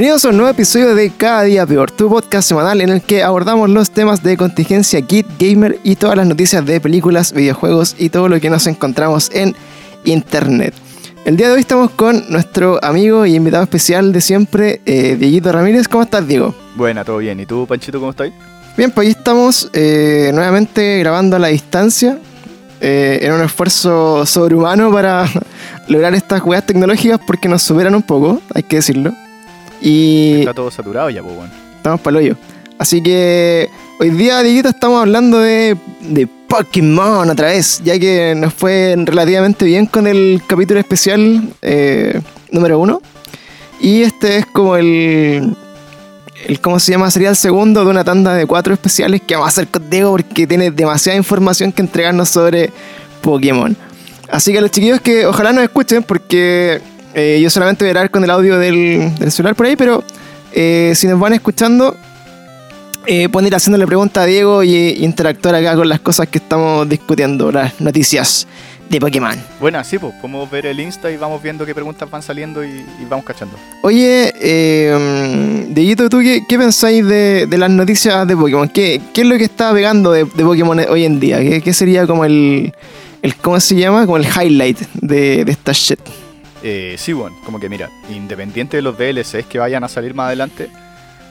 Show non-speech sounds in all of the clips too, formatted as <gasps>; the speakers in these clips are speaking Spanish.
Bienvenidos a un nuevo episodio de Cada Día Peor, tu podcast semanal en el que abordamos los temas de contingencia Kit Gamer y todas las noticias de películas, videojuegos y todo lo que nos encontramos en Internet. El día de hoy estamos con nuestro amigo y invitado especial de siempre, eh, Dieguito Ramírez. ¿Cómo estás, Diego? Buena, todo bien. ¿Y tú, Panchito, cómo estás? Bien, pues aquí estamos eh, nuevamente grabando a la distancia eh, en un esfuerzo sobrehumano para <laughs> lograr estas jugadas tecnológicas porque nos superan un poco, hay que decirlo. Y Está todo saturado ya, pues, bueno. estamos para hoyo. Así que hoy día, Dieguito, estamos hablando de, de Pokémon otra vez, ya que nos fue relativamente bien con el capítulo especial eh, número uno. Y este es como el, el. ¿Cómo se llama? Sería el segundo de una tanda de cuatro especiales que vamos a hacer con Diego porque tiene demasiada información que entregarnos sobre Pokémon. Así que los chiquillos que ojalá nos escuchen porque eh, yo solamente voy a grabar con el audio del, del celular por ahí, pero eh, si nos van escuchando, eh, pueden ir haciéndole preguntas a Diego y, y interactuar acá con las cosas que estamos discutiendo, las noticias de Pokémon. Buena, sí, pues, podemos ver el Insta y vamos viendo qué preguntas van saliendo y, y vamos cachando. Oye, eh, Dieguito, ¿tú qué, qué pensáis de, de las noticias de Pokémon? ¿Qué, qué es lo que está pegando de, de Pokémon hoy en día? ¿Qué, qué sería como el, el. ¿Cómo se llama? Como el highlight de, de esta shit. Eh, sí, bueno, como que mira, independiente de los DLCs que vayan a salir más adelante,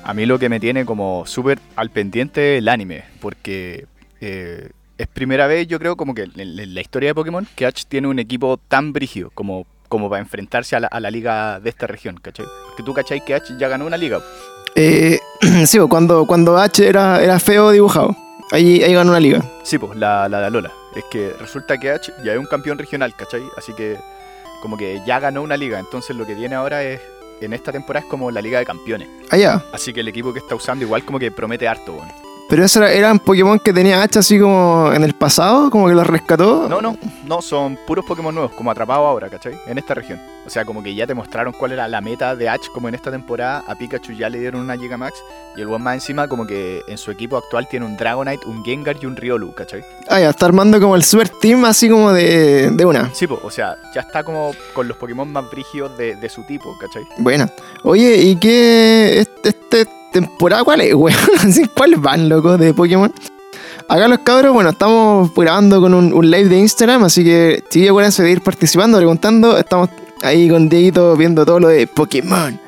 a mí lo que me tiene como súper al pendiente es el anime, porque eh, es primera vez, yo creo, como que en, la historia de Pokémon, que Ash tiene un equipo tan brígido como, como para enfrentarse a la, a la liga de esta región, ¿cachai? Porque tú, ¿cachai? Que Ash ya ganó una liga. Eh, <clears throat> sí, cuando, cuando H era, era feo dibujado. Ahí, ahí ganó una liga. Sí, pues, la, la de Alola. Es que resulta que Ash ya es un campeón regional, ¿cachai? Así que como que ya ganó una liga. Entonces lo que viene ahora es, en esta temporada es como la liga de campeones. Allá. Así que el equipo que está usando igual como que promete harto, weón. Pero eso era, eran Pokémon que tenía H así como en el pasado, como que los rescató. No, no, no, son puros Pokémon nuevos, como atrapados ahora, ¿cachai? En esta región. O sea, como que ya te mostraron cuál era la meta de Ash, como en esta temporada. A Pikachu ya le dieron una Giga Max. Y el weón más encima, como que en su equipo actual tiene un Dragonite, un Gengar y un Riolu, ¿cachai? Ah, ya, está armando como el super team así como de, de una. Sí, pues, o sea, ya está como con los Pokémon más brígidos de, de su tipo, ¿cachai? Buena. Oye, ¿y qué este, este temporada cuál es, weón? <laughs> Así, ¿Cuáles van, loco, de Pokémon? Acá los cabros, bueno, estamos grabando con un, un live de Instagram, así que si acuérdense de ir participando, preguntando. Estamos ahí con Dieguito viendo todo lo de Pokémon.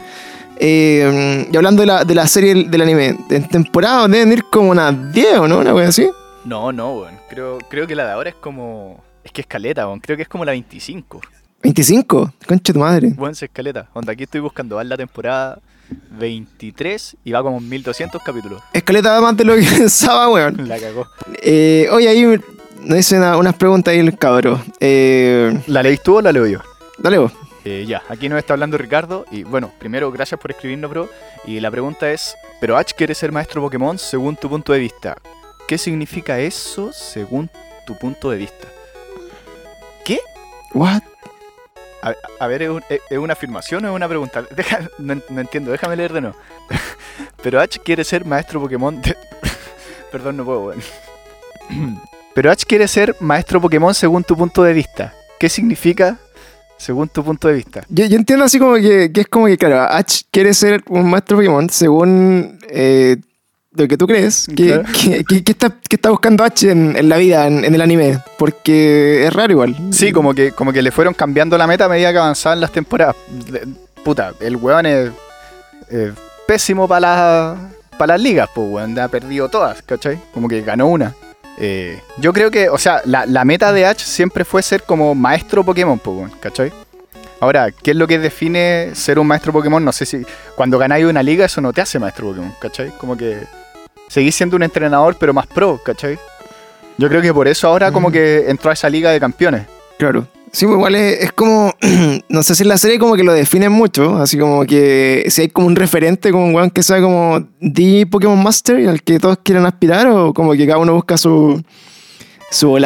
Eh, y hablando de la, de la serie del anime, en temporada deben ir como unas 10 o no, una wea así. No, no, weón. Creo, creo que la de ahora es como. Es que escaleta, weón. Creo que es como la 25. 25, concha tu madre. Buen escaleta. Onda, aquí estoy buscando. Va la temporada 23 y va como en 1200 capítulos. Escaleta más de lo que <laughs> pensaba, weón. La cagó. Eh, oye, ahí nos una- unas preguntas ahí el cabro. Eh, ¿La leís tú o la leo yo? dale vos. Eh, ya, aquí nos está hablando Ricardo. Y bueno, primero, gracias por escribirnos, bro. Y la pregunta es: ¿Pero Ash quiere ser maestro Pokémon según tu punto de vista? ¿Qué significa eso según tu punto de vista? What? A, ver, ¿es, un- es- es una afirmación o es una pregunta? <laughs> No, en- no entiendo, déjame leer de nuevo. <laughs> Pero Ash quiere ser maestro Pokémon. de- <laughs> Perdón, no puedo, weón. <clears throat> Pero Ash quiere ser maestro Pokémon según tu punto de vista. ¿Qué significa según tu punto de vista? Yo, yo entiendo así como que, que es como que, claro, Ash quiere ser un maestro Pokémon según eh, lo que tú crees. Claro. que- que- que está, buscando Ash en, en la vida, en, en el anime. Porque es raro igual. Sí, como que, como que le fueron cambiando la meta a medida que avanzaban las temporadas. Puta, el weón es eh, pésimo para las para las ligas, pues weón, ha perdido todas, ¿cachai? Como que ganó una. Eh, yo creo que, o sea, la, la meta de Ash siempre fue ser como maestro Pokémon, pues weón, ¿cachai? Ahora, ¿qué es lo que define ser un maestro Pokémon? No sé si cuando ganáis una liga eso no te hace maestro Pokémon, ¿cachai? Como que seguís siendo un entrenador pero más pro, ¿cachai? Yo creo que por eso ahora como Mm. que entró a esa liga de campeones. Claro. Sí, pues igual es, es como. <clears throat> no sé si en la serie como que lo definen mucho. Así como que si hay como un referente, como un weón que sea como The Pokémon Master y al que todos quieren aspirar, o como que cada uno busca su. su,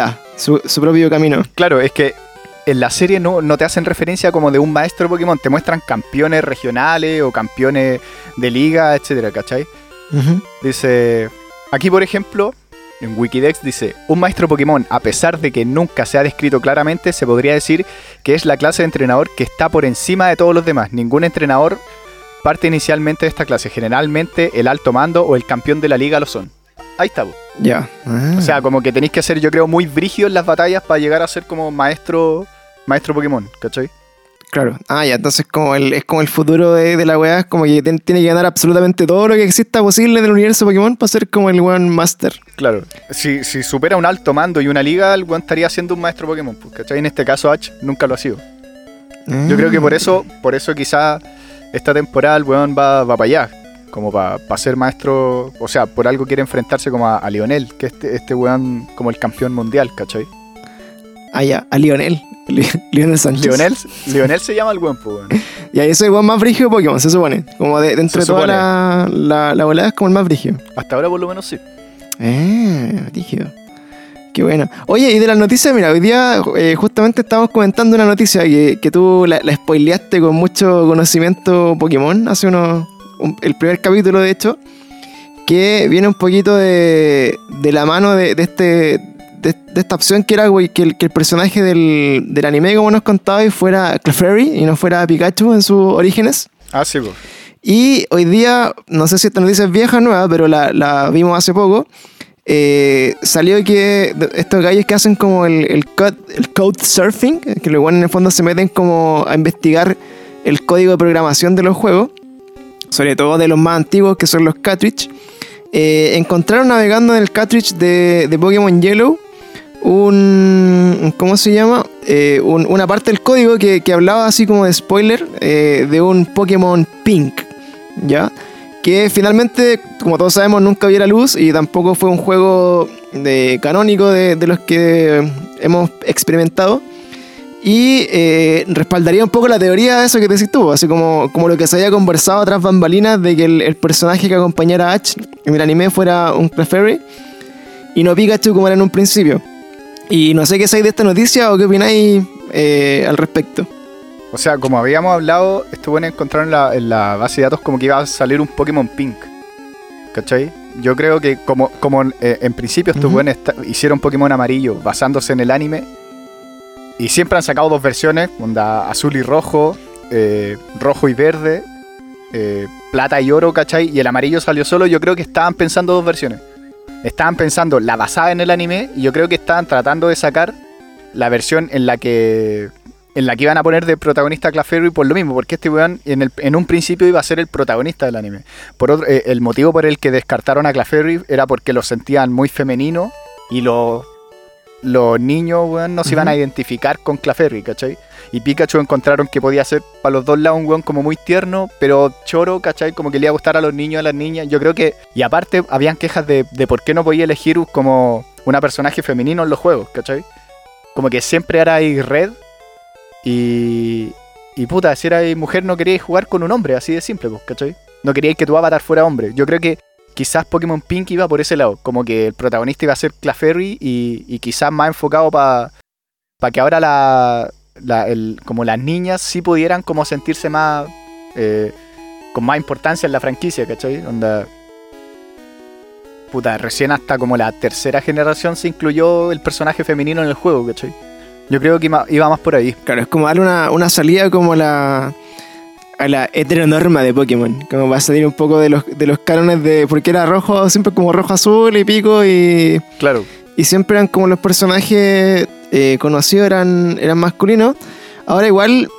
su propio camino. Claro, es que en la serie no, no te hacen referencia como de un maestro Pokémon, te muestran campeones regionales o campeones de liga, etcétera, ¿cachai? Dice, aquí por ejemplo, en Wikidex dice, un maestro Pokémon, a pesar de que nunca se ha descrito claramente, se podría decir que es la clase de entrenador que está por encima de todos los demás. Ningún entrenador parte inicialmente de esta clase. Generalmente el alto mando o el campeón de la liga lo son. Ahí está. Ya. Ah. O sea, como que tenéis que ser, yo creo, muy brígido en las batallas para llegar a ser como maestro maestro Pokémon, ¿cachai? Claro. Ah, ya, entonces como el, es como el futuro de, de la weá, es como que tiene que ganar absolutamente todo lo que exista posible en el universo Pokémon para ser como el One Master. Claro. Si, si supera un alto mando y una liga, el weón estaría siendo un maestro Pokémon, pues, ¿cachai? En este caso, Ash nunca lo ha sido. Yo creo que por eso, por eso quizá esta temporada el weón va, va para allá. Como para ser maestro. O sea, por algo quiere enfrentarse como a, a Lionel, que este, este weón como el campeón mundial, ¿cachai? Ah, ya, a Lionel. Li- <laughs> Lionel Sánchez. Lionel, <laughs> Lionel se llama el weón, pues weón. Y ahí es el one más brígido de Pokémon, se supone. Como de, de entre toda la, la, la volada es como el más brígido. Hasta ahora por lo menos sí. Eh, brígido. Qué bueno. Oye, y de las noticias, mira, hoy día eh, justamente estábamos comentando una noticia que, que tú la, la spoileaste con mucho conocimiento Pokémon hace unos. un- el primer capítulo, de hecho, que viene un poquito de, de la mano de, de este. De, de esta opción que era que, el, que el personaje del, del anime, como nos contaba, y fuera Clefairy y no fuera Pikachu en sus orígenes. Ah, sí, pues. Y hoy día, no sé si esta noticia es vieja o nueva, pero la, la vimos hace poco. eh, salió que estos gallos que hacen como el, el code surfing, que luego en el fondo se meten como a investigar el código de programación de los juegos, sobre todo de los más antiguos que son los cartridge, eh, encontraron navegando en el cartridge de, de Pokémon Yellow un. ¿Cómo se llama? Eh, un- una parte del código que, que hablaba así como de spoiler eh, de un Pokémon Pink. ¿Ya? Que finalmente, como todos sabemos, nunca vio la luz y tampoco fue un juego de, canónico de, los que hemos experimentado. Y eh, respaldaría un poco la teoría de eso que decís tú, así como, como lo que se había conversado tras bambalinas de que el, el personaje que acompañara a Ash en el anime fuera un Clefairy y no Pikachu como era en un principio. Y no sé qué sabéis de esta noticia o qué opináis eh, al respecto. O sea, como habíamos hablado, esto bueno encontraron en la, en la base de datos como que iba a salir un Pokémon Pink. ¿Cachai? Yo creo que como, como eh, en principio estos Ujú. buenos hicieron Pokémon amarillo basándose en el anime. Y siempre han sacado dos versiones, onda azul y rojo, eh, rojo y verde, plata y oro, ¿cachai? Y el amarillo salió solo, yo creo que estaban pensando dos versiones. Estaban pensando la basada en el anime y yo creo que estaban tratando de sacar la versión en la que en la que iban a poner de protagonista a Clefairy por lo mismo, porque este weón en, el- en un principio iba a ser el protagonista del anime. Por otro, eh, el motivo por el que descartaron a Clefairy era porque lo sentían muy femenino y los los niños weón, no se iban a identificar con Clefairy, ¿cachai? Y Pikachu encontraron que podía ser para los dos lados un weón como muy tierno, pero choro, ¿cachai? Como que le iba a gustar a los niños y a las niñas. Yo creo que. Y aparte, habían quejas de, de por qué no podía elegir como una personaje femenino en los juegos, ¿cachai? Como que siempre era ahí red. Y. Y puta, si era mujer no queríais jugar con un hombre, así de simple, pues, ¿cachai? No queríais que tu avatar fuera hombre. Yo creo que quizás Pokémon Pink iba por ese lado. Como que el protagonista iba a ser Clefairy y, y quizás más enfocado para que ahora la, la- el- como las niñas sí pudieran como sentirse más eh, con más importancia en la franquicia, ¿cachai? Onda, puta, recién hasta como la tercera generación se incluyó el personaje femenino en el juego, ¿cachai? Yo creo que iba más por ahí. Claro, es como darle una, una salida como la a la heteronorma de Pokémon. Como va a salir un poco de los, de los cánones de. Porque era rojo, siempre como rojo azul y pico y. Claro. Y siempre eran como los personajes eh, conocidos eran, eran masculinos. Ahora igual.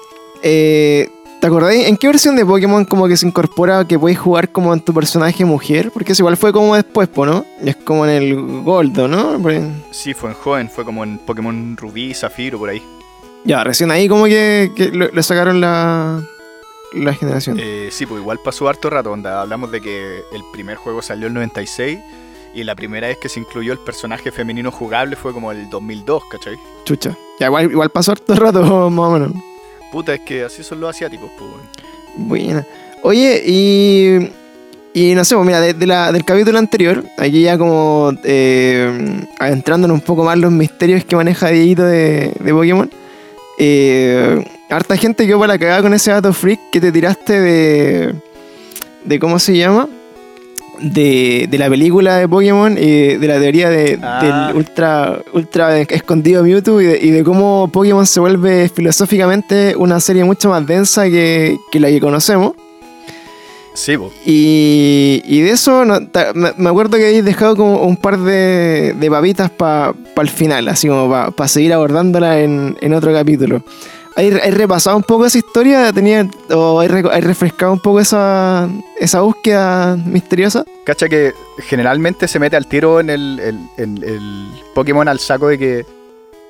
eh, ¿Te acordáis? ¿En qué versión de Pokémon como que se incorpora que podéis jugar como en tu personaje mujer? Porque eso igual fue como después, ¿no? Es como en el Goldo, ¿no? Sí, fue en joven, fue como en Pokémon Rubí, Zafiro, por ahí. Ya, recién ahí como que, que le sacaron la, la generación. Eh, sí, pues igual pasó harto rato, onda. Hablamos de que el primer juego salió el 96 y la primera vez que se incluyó el personaje femenino jugable fue como el 2002, ¿cachai? Chucha. Ya, igual, igual pasó harto rato, <laughs> más o menos. Puta, es que así son los asiáticos, pues. Buena. Oye, y. Y no sé, pues mira, de- de la- del capítulo anterior, aquí ya como eh, adentrándonos un poco más en los misterios que maneja Dieguito de, de Pokémon. Eh, harta gente quedó para la cagada con ese dato freak que te tiraste de. de ¿Cómo se llama? De, de la película de Pokémon y de la teoría de, Ah. del ultra, ultra escondido Mewtwo y de, y de cómo Pokémon se vuelve filosóficamente una serie mucho más densa que, que la que conocemos. Sí, po. Y, y de eso no, ta- me, acuerdo que habéis dejado como un par de, de papitas para el final, así como para seguir abordándola en, en otro capítulo. ¿Hay, hay repasado un poco esa historia? ¿Tenía, ¿O hay, refrescado un poco esa, esa búsqueda misteriosa? Cacha que generalmente se mete al tiro en el, el- el- el Pokémon al saco de que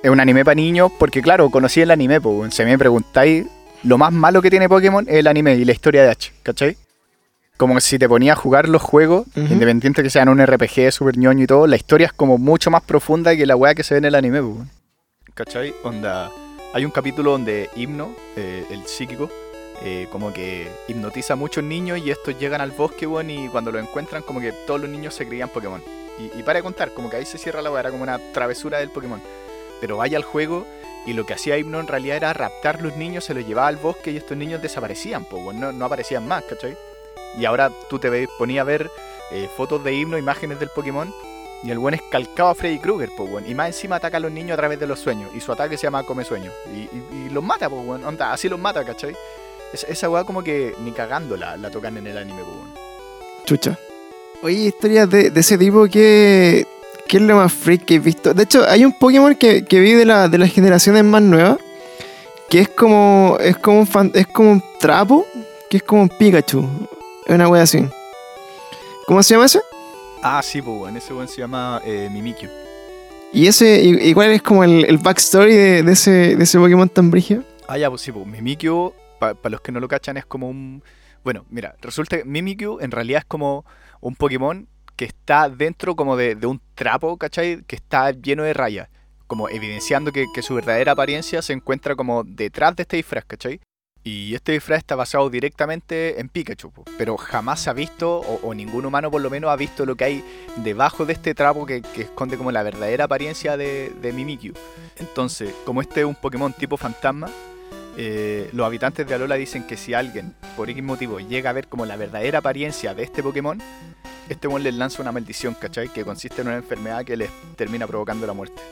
es un anime para niños, porque claro, conocí el anime, pues, si me preguntáis, lo más malo que tiene Pokémon es el anime y la historia de H, ¿cachai? Como si te ponía a jugar los juegos, Ujú. independiente que sean un RPG super ñoño y todo, la historia es como mucho más profunda que la weá que se ve en el anime, pues, weón. ¿cachai? Onda, hay un capítulo donde Himno, eh, el psíquico, eh, como que hipnotiza a muchos niños y estos llegan al bosque, weón, y cuando lo encuentran, como que todos los niños se creían Pokémon. Y, y para de contar, como que ahí se cierra la weá, era como una travesura del Pokémon. Pero vaya al juego y lo que hacía Himno en realidad era raptar los niños, se los llevaba al bosque y estos niños desaparecían, pues, weón, no, no aparecían más, ¿cachai? Y ahora tú te ponías a ver eh, fotos de Himno, imágenes del Pokémon, y el buen es calcado a Freddy Krueger, pues. Y más encima ataca a los niños a través de los sueños. Y su ataque se llama Come Sueños. Y, y- los mata, pues. Onda, así los mata, ¿cachai? Esa, esa weá como que ni cagando la, tocan en el anime, pues. Chucha. Oye, historias de, de ese tipo que. ¿Qué es lo más freak que he visto? De hecho, hay un Pokémon que, que vi de, la, de las generaciones más nuevas. Que es como. Es como un fan- es como un trapo. Que es como un Pikachu. Es una wea así. ¿Cómo se llama ese? Ah, sí, pues, weón. Ese weón se llama eh, Mimikyu. Y ese. y- Igual es como el, el backstory de, de ese, de ese Pokémon tan brígido. Ah, ya, pues sí, pues Mimikyu, para los que no lo cachan, es como un... Bueno, mira, resulta que Mimikyu en realidad es como un Pokémon que está dentro como de, de un trapo, ¿cachai? Que está lleno de rayas, como evidenciando que, que su verdadera apariencia se encuentra como detrás de este disfraz, ¿cachai? Y este disfraz está basado directamente en Pikachu, pero jamás se ha visto, o, ningún humano por lo menos ha visto lo que hay debajo de este trapo que, esconde como la verdadera apariencia de, Mimikyu. Entonces, como este es un Pokémon tipo fantasma, eh, los habitantes de Alola dicen que si alguien, por X motivo, llega a ver como la verdadera apariencia de este Pokémon, este one les lanza una maldición, ¿cachai? Que consiste en una enfermedad que les termina provocando la muerte.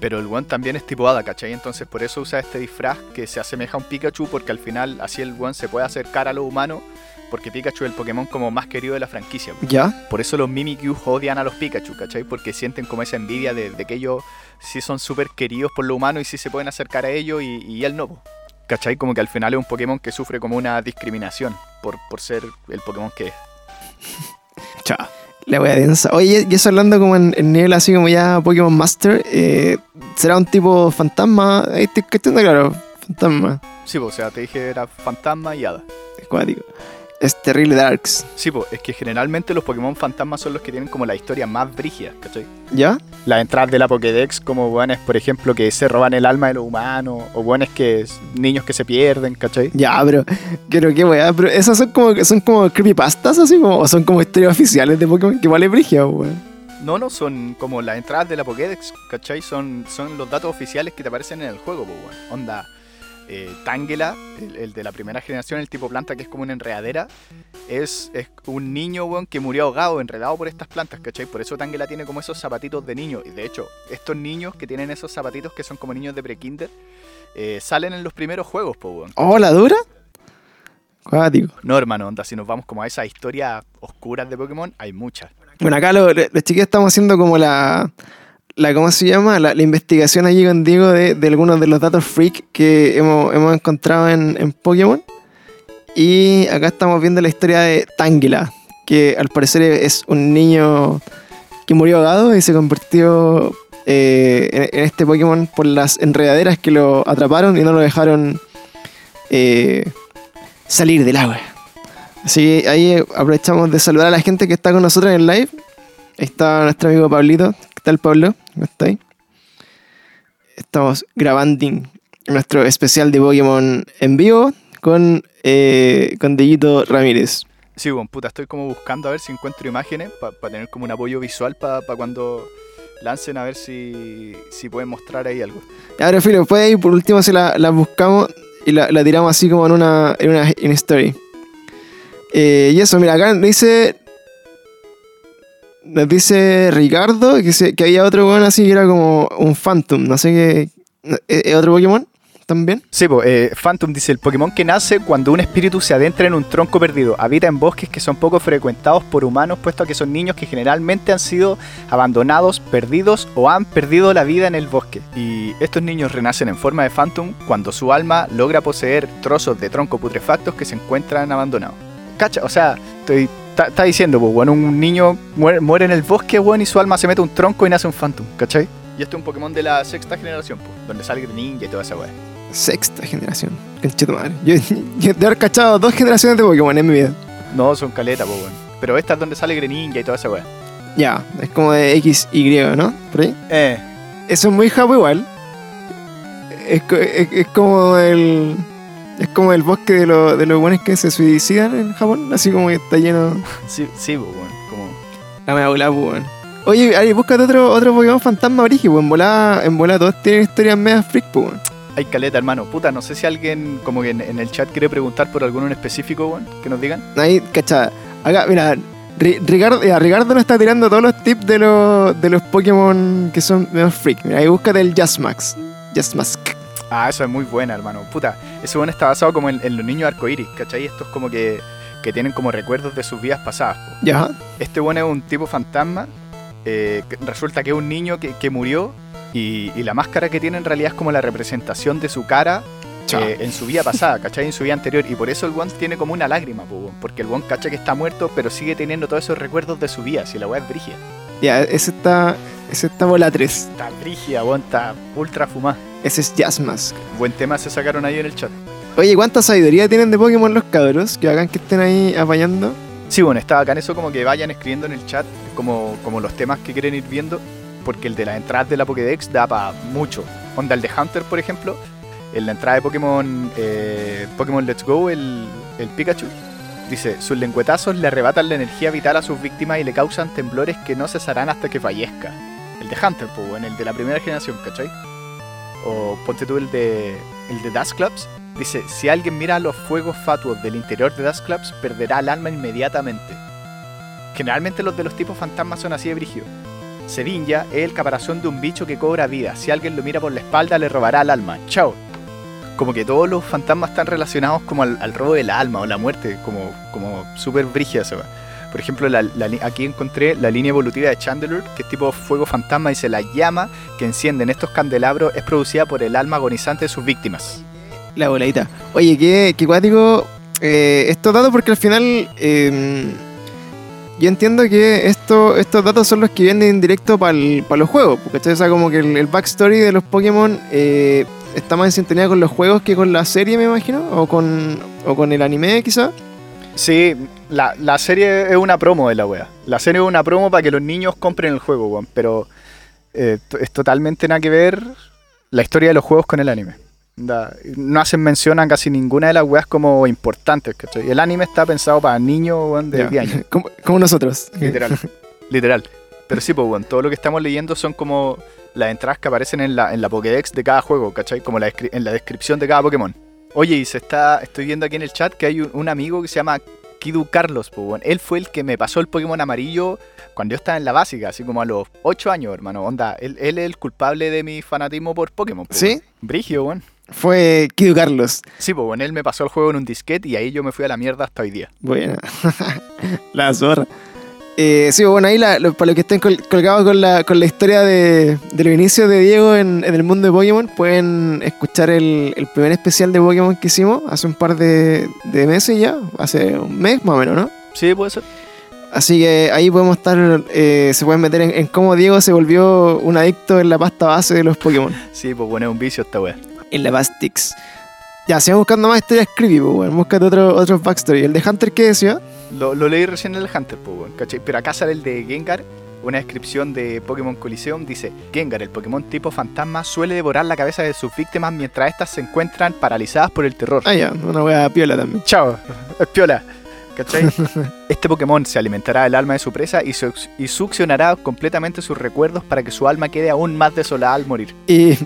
Pero el one también es tipo hada, ¿cachai? Entonces por eso usa este disfraz que se asemeja a un Pikachu, porque al final así el one se puede acercar a lo humano, porque Pikachu es el Pokémon como más querido de la franquicia. ¿Ya? Por eso los Mimikyu odian a los Pikachu, ¿cachai? Porque sienten como esa envidia de, de que ellos sí son súper queridos por lo humano y sí se pueden acercar a ellos y, y él no. ¿Cachai? Como que al final es un Pokémon que sufre como una discriminación por, por ser el Pokémon que es. Chao. La wea densa. Oye, y eso hablando como en, en nivel así como ya Pokémon Master, eh, ¿será un tipo fantasma? Ahí estoy cachando, claro, fantasma. Sí, po, o sea, te dije era fantasma y hada. Acuático. Es terrible Darks. Sí, pues es que generalmente los Pokémon fantasmas son los que tienen como la historia más brígida, ¿cachai? ¿Ya? Las entradas de la Pokédex como buenos, por ejemplo, que se roban el alma de los humanos, o buenos que niños que se pierden, ¿cachai? Ya, pero, pero qué weá, pero esas son como, son como creepypastas así como, o son como historias oficiales de Pokémon que vale brígido, weón. No, no, son como las entradas de la Pokédex, ¿cachai? Son, son los datos oficiales que te aparecen en el juego, pues, weón. Onda, eh, Tangela, el, el de la primera generación, el tipo planta que es como una enredadera, es, es un niño, weón, que murió ahogado, enredado por estas plantas, ¿cachai? Por eso Tangela tiene como esos zapatitos de niño. Y de hecho, estos niños que tienen esos zapatitos que son como niños de pre-kinder, eh, salen en los primeros juegos, pues, weón. Oh, la dura. Acuático. No, hermano, onda, si nos vamos como a esas historias oscuras de Pokémon, hay muchas. Bueno, acá lo- lo- los chiquillos estamos haciendo como la, la ¿cómo se llama? La, la investigación allí con Diego de, de algunos de los datos freak que hemos, hemos encontrado en, en Pokémon. Y acá estamos viendo la historia de Tangela, que al parecer es un niño que murió ahogado y se convirtió eh, en, este Pokémon por las enredaderas que lo atraparon y no lo dejaron eh, salir del agua. Así que ahí aprovechamos de saludar a la gente que está con nosotros en el live. Ahí está nuestro amigo Pablito. ¿Qué tal, Pablo? ¿Cómo está ahí? Estamos grabando nuestro especial de Pokémon en vivo con, eh, con Dieguito Ramírez. Sí, bueno, puta, estoy como buscando a ver si encuentro imágenes para tener como un apoyo visual para cuando lancen a ver si, si pueden mostrar ahí algo. Pero Filo, puede ir por último si la, la buscamos y la, la tiramos así como en una, en una in story. Eh, y eso, mira, acá dice. Nos dice Ricardo que, se- que había otro weón así que era como un Phantom. No sé qué. ¿Es es otro Pokémon? también. Sí, pues, eh, Phantom dice, el Pokémon que nace cuando un espíritu se adentra en un tronco perdido. Habita en bosques que son poco frecuentados por humanos, puesto a que son niños que generalmente han sido abandonados, perdidos o han perdido la vida en el bosque. Y estos niños renacen en forma de Phantom cuando su alma logra poseer trozos de tronco putrefactos que se encuentran abandonados. Cacha, o sea, estoy... Está diciendo, pues, bueno, un niño muere, muere en el bosque, bueno, y su alma se mete un tronco y nace un Phantom, ¿cachai? Y este es un Pokémon de la sexta generación, pues, donde sale Greninja y toda esa weá. Sexta generación. Conchito madre. Yo, <laughs> yo de haber cachado dos generaciones de Pokémon en mi vida. No, son caleta, pues, weón. Pero esta es donde sale Greninja y toda esa weá. Ya, es como de X, Y, ¿no? Por ahí. Eh, Eso es muy japo igual. Es, es- es como el. Es como el bosque de, lo- de los buenos que se suicidan en Japón. Así como que está lleno. sí, sí, pues, weón. Como... La mea volada, pues, weón. Oye, Ari, búscate otro, otro Pokémon fantasma brígido, pues en volada, en volada todos tienen historias medias freak, pues, weón. Hay caleta, hermano. Puta, no sé si alguien como que en, en el chat quiere preguntar por alguno en específico, weón. Que nos digan. Ahí, cacha. Acá, mira, Ri- Ricardo, ya, Ricardo nos está tirando todos los tips de los, de los Pokémon que son medio freak. Mira, ahí búscate el Jasmax. Jasmask. Ah, eso es muy buena, hermano. Puta, ese weón está basado como en, en los niños arcoíris, ¿cachai? Estos como que, que tienen como recuerdos de sus vidas pasadas. po. Ya. Este weón es un tipo fantasma. eh, resulta que es un niño que, que murió. Y, y la máscara que tiene en realidad es como la representación de su cara eh, en su vida pasada, ¿cachai? En su vida anterior. Y por eso el one tiene como una lágrima, po, porque el one cacha que está muerto, pero sigue teniendo todos esos recuerdos de su vida. Si la weá es brígida. Ya, ese está. Ese está bola 3. Está brígida, weón, está ultra fumada. Ese es Jasmask. Buen tema se sacaron ahí en el chat. Oye, ¿cuánta sabiduría tienen de Pokémon los cabros? Que hagan que estén ahí apañando. Sí, bueno, está bacán eso como que vayan escribiendo en el chat como, como los temas que quieren ir viendo, porque el de las entradas de la Pokédex da para mucho. Onda, el de Hunter, por ejemplo, en la entrada de Pokémon, eh, Pokémon Let's Go, el, el Pikachu, dice, sus lengüetazos le arrebatan la energía vital a sus víctimas y le causan temblores que no cesarán hasta que fallezca. El de Hunter, pues, en el de la primera generación, ¿cachai? O ponte tú el de, el de Dusclops, Dice, si alguien mira los fuegos fatuos del interior de Dusclops, perderá el alma inmediatamente. Generalmente los de los tipos fantasmas son así de brígidos. Serinja es el caparazón de un bicho que cobra vida. Si alguien lo mira por la espalda, le robará el alma. Chao. Como que todos los fantasmas están relacionados como al, al robo del alma o la muerte, como, como súper brígida esa. Por ejemplo, la- aquí encontré la línea evolutiva de Chandelure, que es tipo fuego fantasma, dice la llama que enciende en estos candelabros es producida por el alma agonizante de sus víctimas. La voladita. Oye, qué, qué cuático eh, estos datos porque al final eh, yo entiendo que esto, estos datos son los que vienen en directo para los juegos. ¿cachai? O sea, como que el, el backstory de los Pokémon eh, está más en sintonía con los juegos que con la serie, me imagino. O con, o con el anime, quizá. Sí, la, la serie es una promo de la wea. La serie es una promo para que los niños compren el juego, weón. Pero eh, es totalmente nada que ver la historia de los juegos con el anime. Da- no hacen mención a casi ninguna de las weas como importantes, ¿cachai? El anime está pensado para niños, de Ya. 10 años. <laughs> como, como nosotros. Literal. Literal. Pero sí, pues, weón, todo lo que estamos leyendo son como las entradas que aparecen en la, en la Pokédex de cada juego, ¿cachai? Como la en la descripción de cada Pokémon. Oye, y se está, estoy viendo aquí en el chat que hay un, un amigo que se llama Kidu Carlos, pues, weón. Él fue el que me pasó el Pokémon amarillo cuando yo estaba en la básica, así como a los 8 años, hermano. Onda, él, él es el culpable de mi fanatismo por Pokémon. pues, ¿Sí? Brigio, weón. Fue Kido Carlos. Sí, pues, weón, él me pasó el juego en un disquete y ahí yo me fui a la mierda hasta hoy día. Buena. <laughs> la zorra. Eh, sí, bueno, ahí la- lo- para los que estén col- colgados con la, con la historia de, de los inicios de Diego en, en el mundo de Pokémon, pueden escuchar el, el primer especial de Pokémon que hicimos hace un par de, de meses ya, hace un mes más o menos, ¿no? Sí, puede ser. Así que ahí podemos estar, eh, se pueden meter en, en cómo Diego se volvió un adicto en la pasta base de los Pokémon, Sí, pues, bueno, es un vicio esta wea. en la Bastix. Ya, sigamos buscando más historias creepy, pues, bueno, búscate otro, otro backstory. ¿El de Hunter qué decía? Lo, lo leí recién en el Hunter, pues, ¿cachai? Pero acá sale el de Gengar, una descripción de Pokémon Coliseum. Dice, Gengar, el Pokémon tipo fantasma, suele devorar la cabeza de sus víctimas mientras éstas se encuentran paralizadas por el terror. Ah, ya, una wea piola también. Chao, <laughs> es piola. ¿Cachai? <laughs> Este Pokémon se alimentará del alma de su presa y succionará completamente sus recuerdos para que su alma quede aún más desolada al morir. Y.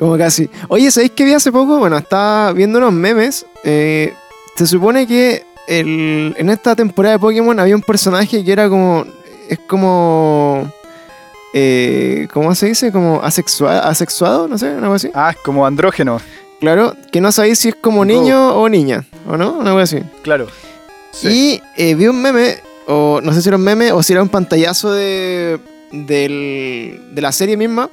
como casi. Oye, ¿sabéis que vi hace poco? Bueno, estaba viendo unos memes. eh, se supone que el- en esta temporada de Pokémon había un personaje que era como. Es como. eh, ¿cómo se dice? Como asexua- asexuado, no sé, algo así. Ah, como andrógeno. Claro, que no sabéis si es como niño o niña, ¿o no? Una cosa así. Claro. Sí. Y eh, vi un meme, o no sé si era un meme o si era un pantallazo de, del- de la serie misma,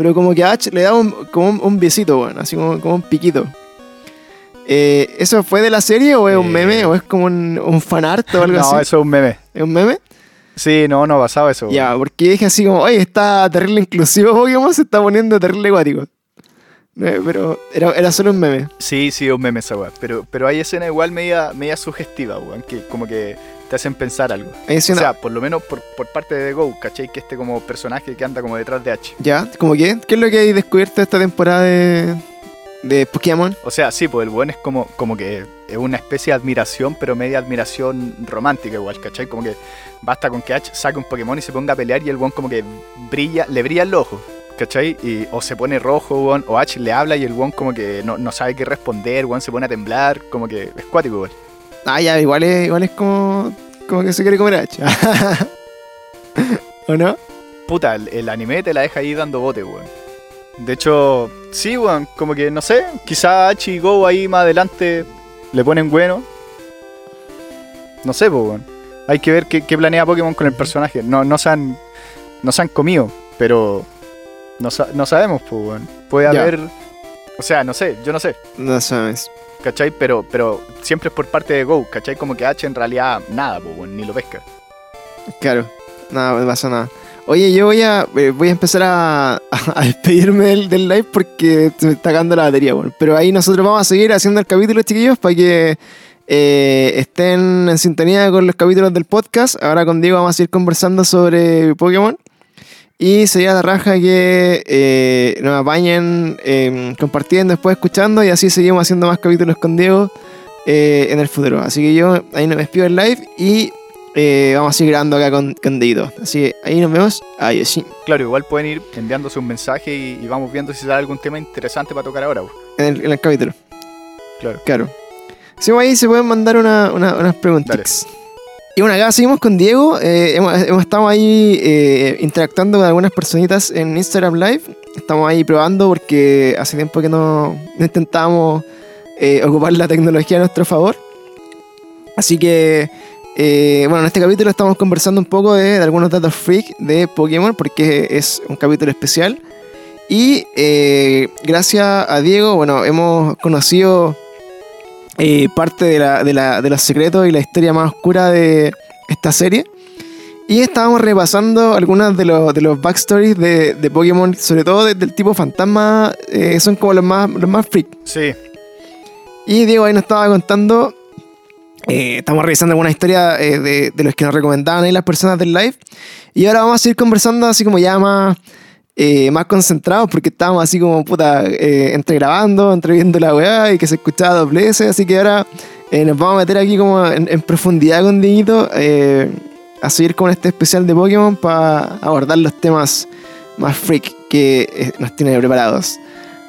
pero como que a Ash le da un, como un, un besito, bueno, así como, como un piquito. Eh, ¿Eso fue de la serie o es un Eh. meme o es como un, un fanart o algo <laughs> no, así? eso es un meme. ¿Es un meme? Sí, no, no ha pasado eso. Ya, porque dije así como, oye, está terrible inclusivo Pokémon, se está poniendo terrible acuático. Eh, pero era, era solo un meme. Sí, sí, es un meme esa weá. Pero, pero hay escenas igual media, media sugestiva, weón, que como que te hacen pensar algo. O sea, por lo menos por, por parte de Go, ¿cachai? Que este como personaje que anda como detrás de H. ya, como que, ¿qué es lo que hay descubierto esta temporada de, de Pokémon? O sea, sí, pues el buen es como, como que es una especie de admiración, pero media admiración romántica igual, ¿cachai? Como que basta con que H saque un Pokémon y se ponga a pelear y el buen como que brilla, le brilla el ojo, ¿cachai? Y, o se pone rojo, o H le habla y el buen como que no, no sabe qué responder, weón se pone a temblar, como que es cuático igual. Ah, ya, igual es, igual es como, como que se quiere comer a H. <laughs> ¿O no? Puta, el, el anime te la deja ahí dando bote, weón. De hecho, sí, weón, como que no sé, quizá H y Go ahí más adelante le ponen bueno. No sé, pues, weón. Hay que ver qué, qué planea Pokémon con el personaje. No, no, se han, no se han comido, pero no, sa- no sabemos, pues, weón. Puede Ya. haber. O sea, no sé, yo no sé, No sabes. ¿Cachai? Pero, pero siempre es por parte de Go, ¿cachai? Como que H en realidad nada, ni lo pesca. Claro, nada, no pasa nada. Oye, yo voy a, eh, voy a empezar a, <laughs> despedirme del, live porque se me está acabando la batería, bueno. Pero ahí nosotros vamos a seguir haciendo el capítulo, chiquillos, para que eh, estén en sintonía con los capítulos del podcast. Ahora con Diego vamos a seguir conversando sobre Pokémon. Y sería la raja que eh, nos apañen eh, compartiendo, después escuchando, y así seguimos haciendo más capítulos con Diego eh, en el futuro. Así que yo ahí me despido del live y eh, vamos a seguir grabando acá con, con. Así que ahí nos vemos. Adiós. sí. Claro, igual pueden ir enviándose un mensaje y, y vamos viendo si sale algún tema interesante para tocar ahora. En el, en el capítulo. Claro. Claro. Sí, ahí se pueden mandar una- una- unas preguntas. Y bueno, acá seguimos con Diego. eh, hemos, estado ahí eh, interactuando con algunas personitas en Instagram Live. Estamos ahí probando porque hace tiempo que no, no intentábamos eh, ocupar la tecnología a nuestro favor. Así que, eh, bueno, en este capítulo estamos conversando un poco de, de algunos datos freak de Pokémon porque es un capítulo especial. Y gracias a Diego, bueno, hemos conocido eh, parte de, la- de la- de los secretos y la historia más oscura de esta serie. Y estábamos repasando algunas de los, de los backstories de, de Pokémon, sobre todo de- del tipo fantasma, eh, son como los más, los más freak. Sí, Y Diego ahí nos estaba contando, eh, estamos revisando alguna historia eh, de, de los que nos recomendaban ahí las personas del live. Y ahora vamos a seguir conversando así como ya más, eh, más concentrados, porque estábamos así como puta, eh, entre grabando, entre viendo la weá y que se escuchaba dos veces. Así que ahora eh, nos vamos a meter aquí como en, profundidad con Dieguito, a seguir con este especial de Pokémon para abordar los temas más freak que nos tiene preparados.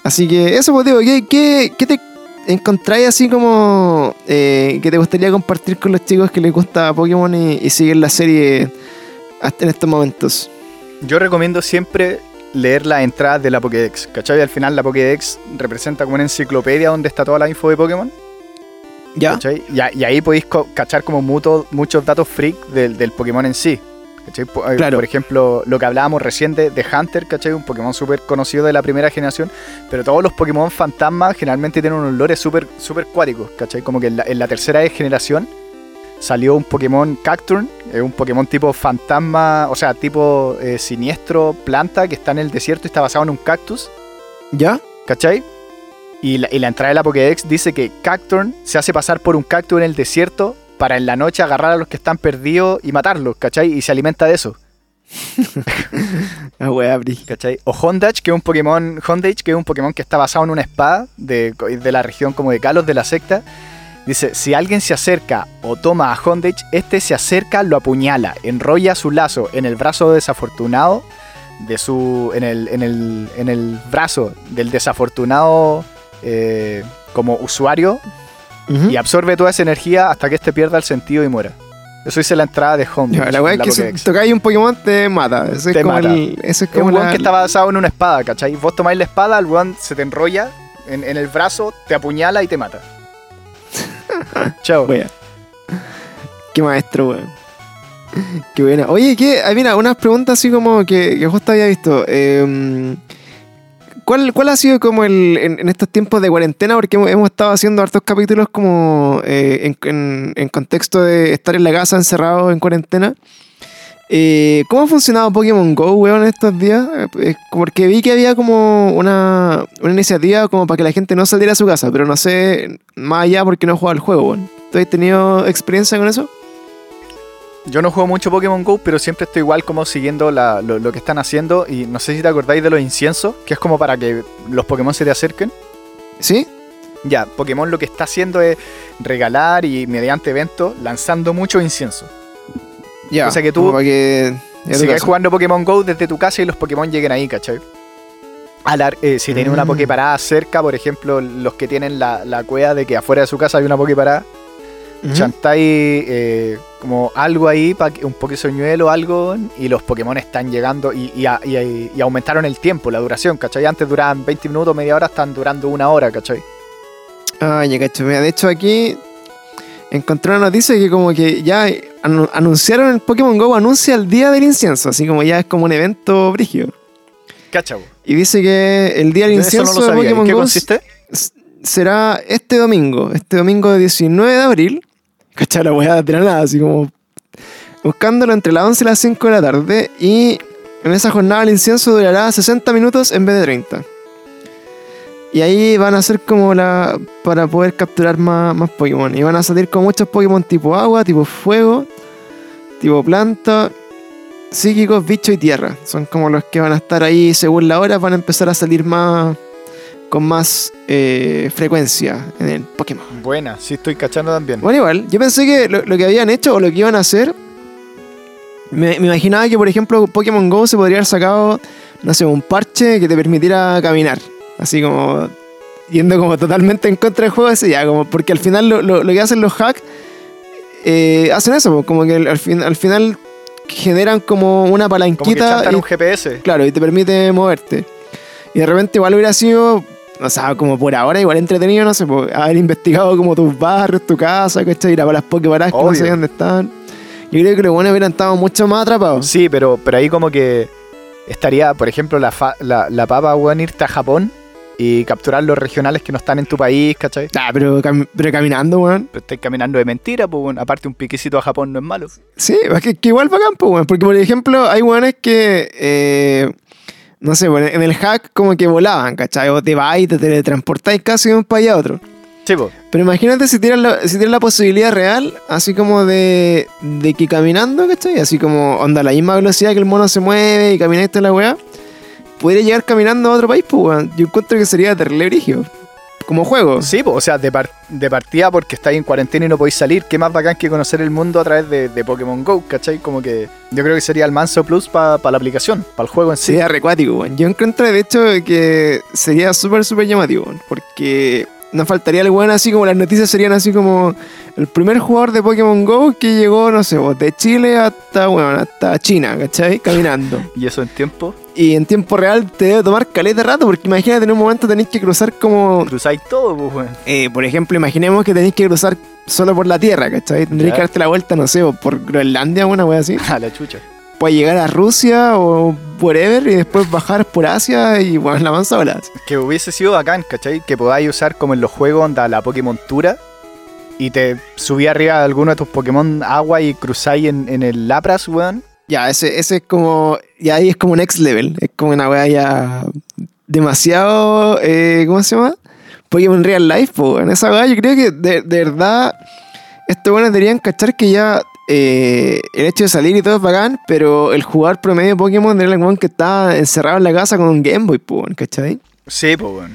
Así que eso, pues digo, ¿qué, qué, te encontráis así como que te gustaría compartir con los chicos que les gusta Pokémon y, y siguen la serie hasta en estos momentos? yo recomiendo siempre leer las entradas de la Pokédex, ¿cachai? Al final la Pokédex representa como una enciclopedia donde está toda la info de Pokémon, ¿Ya? ¿cachai? Y, ahí podéis cachar como muchos datos freak del, del Pokémon en sí. ¿cachai? Po- eh, Claro. Por ejemplo, lo que hablábamos recién de, de Hunter, ¿cachai? Un Pokémon súper conocido de la primera generación, pero todos los Pokémon fantasmas generalmente tienen unos lores súper súper cuáticos, ¿cachai? Como que en la, en la tercera generación salió un Pokémon Cacturn, es un Pokémon tipo fantasma, o sea, tipo eh, siniestro planta que está en el desierto y está basado en un cactus, ¿Ya? ¿cachai? Y la, y la entrada de la Pokédex dice que Cacturn se hace pasar por un cactus en el desierto para en la noche agarrar a los que están perdidos y matarlos, ¿cachai? Y se alimenta de eso, <laughs> La wea. ¿cachai? O Hondage, que es un Pokémon, Hondage, que es un Pokémon que está basado en una espada de, de la región como de Kalos de la secta. Dice, si alguien se acerca o toma a Hondage, este se acerca, lo apuñala, enrolla su lazo en el brazo desafortunado de su. en el, en el, en el brazo del desafortunado eh, como usuario y absorbe toda esa energía hasta que este pierda el sentido y muera. Eso hice la entrada de home. Ya, la weá es que si tocáis un Pokémon te mata. Te es como mata. el. Ese es Es como un weón la- que está basado en una espada, ¿cachai? Vos tomáis la espada, el weón se te enrolla en, en el brazo, te apuñala y te mata. <laughs> Chao. Wea. Qué maestro, weón. Qué buena. Oye, ¿qué? Ah, mira, unas preguntas así como que, que justo había visto. Eh, ¿cuál, ¿Cuál ha sido como el. En, estos tiempos de cuarentena? Porque hemos, estado haciendo hartos capítulos como eh, en- en contexto de estar en la casa encerrado en cuarentena. Eh, ¿Cómo ha funcionado Pokémon Go, weón, estos días? Eh, porque vi que había como una, una iniciativa como para que la gente no saliera a su casa, pero no sé más allá porque no he jugado al juego, weón. ¿Tú has tenido experiencia con eso? Yo no juego mucho Pokémon Go, pero siempre estoy igual como siguiendo la- lo, lo que están haciendo. Y no sé si te acordáis de los inciensos, que es como para que los Pokémon se te acerquen. ¿Sí? Ya, Pokémon lo que está haciendo es regalar y mediante eventos lanzando mucho incienso. Ya. O sea que tú- que... Sigas jugando Pokémon Go desde tu casa y los Pokémon lleguen ahí, ¿cachai? La- eh, si tienes una Mm. Poképarada cerca, por ejemplo, los que tienen la, la cueva de que afuera de su casa hay una Poképarada, chantáis eh, como algo ahí, un Pokésoñuelo o algo, y los Pokémon están llegando y, y a- y- y aumentaron el tiempo, la duración, ¿cachai? Antes duraban 20 minutos, media hora, están durando una hora, ¿cachai? Ah, ya cacho. Mira, de hecho aquí encontré una noticia que como que ya anu- anunciaron el Pokémon Go anuncia el día del incienso, así como ya es como un evento brígido. ¿Cachai? Y dice que el día del no incienso de sabía. ¿En Pokémon qué Go consiste? será este domingo, este domingo 19 de abril. ¿Cachai? La weá de la nada, así como buscándolo entre las 11 y las 5 de la tarde. Y en esa jornada el incienso durará 60 minutos en vez de 30. Y ahí van a ser como la. para poder capturar más, más Pokémon. Y van a salir con muchos Pokémon tipo agua, tipo fuego, tipo planta, psíquicos, bicho y tierra. Son como los que van a estar ahí según la hora. Van a empezar a salir más. con más eh, frecuencia en el Pokémon. Buena, sí estoy cachando también. Bueno, igual, yo pensé que lo, lo que habían hecho o lo que iban a hacer. Me, me imaginaba que, por ejemplo, Pokémon Go se podría haber sacado, no sé, un parche que te permitiera caminar. Así como yendo como totalmente en contra del juego ese ya, como porque al final lo, lo- lo que hacen los hacks eh, hacen eso, como que al, fin- al final generan como una Como que palanquita chantan y- un GPS. Claro, y te permite moverte. Y de repente igual hubiera sido, o sea, como por ahora igual entretenido, no sé, pues, haber investigado como tus barrios, tu casa, ¿cachai? Ir a las Poképaradas que no sabían dónde estaban. Yo creo que los buenos hubieran estado mucho más atrapados. Sí, pero, pero ahí como que estaría, por ejemplo, la, fa- la, la papa, weón, irte a Japón y capturar los regionales que no están en tu país, ¿cachai? Ah, pero, cam- pero caminando, weón. Pero estáis caminando de mentira, pues, weón. Aparte, un piquecito a Japón no es malo. Sí, es que, que igual bacán, pues, weón. Porque, por ejemplo, hay weones que, eh, no sé, bueno, en el hack como que volaban, ¿cachai? O te vas y te teletransportáis casi de un país a otro. Sí, pues. Pero imagínate si tienes la, si tienes la posibilidad real, así como de, de que caminando, ¿cachai? Así como, onda, a la misma velocidad que el mono se mueve y camináis toda la weá, podría llegar caminando a otro país, pues, weón. Yo encuentro que sería terrible brigio. Como juego. Sí, pues, o sea, de, par- de partida porque estáis en cuarentena y no podéis salir. Qué más bacán que conocer el mundo a través de, de Pokémon Go, ¿cachai? Como que yo creo que sería el manso plus para la aplicación, para el juego en sí. Sería recuático, weón. Yo encuentro, de hecho, que sería súper, súper llamativo, weón. Porque nos faltaría el weón así como las noticias serían así como el primer jugador de Pokémon Go que llegó, no sé, de Chile hasta, weón, hasta China, ¿cachai? Caminando. <laughs> Y eso en tiempo, Y en tiempo real te debe tomar caleta de rato, porque imagínate en un momento tenéis que cruzar como. cruzáis todo, pues, weón. eh, por ejemplo, imaginemos que tenéis que cruzar solo por la tierra, ¿cachai? Tendréis Ya. que darte la vuelta, no sé, por Groenlandia, una wea así. <laughs> A la chucha. Puedes llegar a Rusia o whatever y después bajar por Asia y bueno, la mansa ola. Que hubiese sido bacán, ¿cachai? Que podáis usar como en los juegos onda la Pokémon Tura y te subí arriba de alguno de tus Pokémon agua y cruzáis en, en el Lapras, weón. Ya, ese, ese es como. Ya ahí es como next level. Es como una wea ya. demasiado. eh, ¿Cómo se llama? Pokémon Real Life, pues. En esa wea yo creo que de, de verdad. Estos buenos deberían cachar que ya. Eh, el hecho de salir y todo es bacán, pero el jugar promedio de Pokémon era el weón que está encerrado en la casa con un Game Boy, pues, ¿cachai? Sí, pues.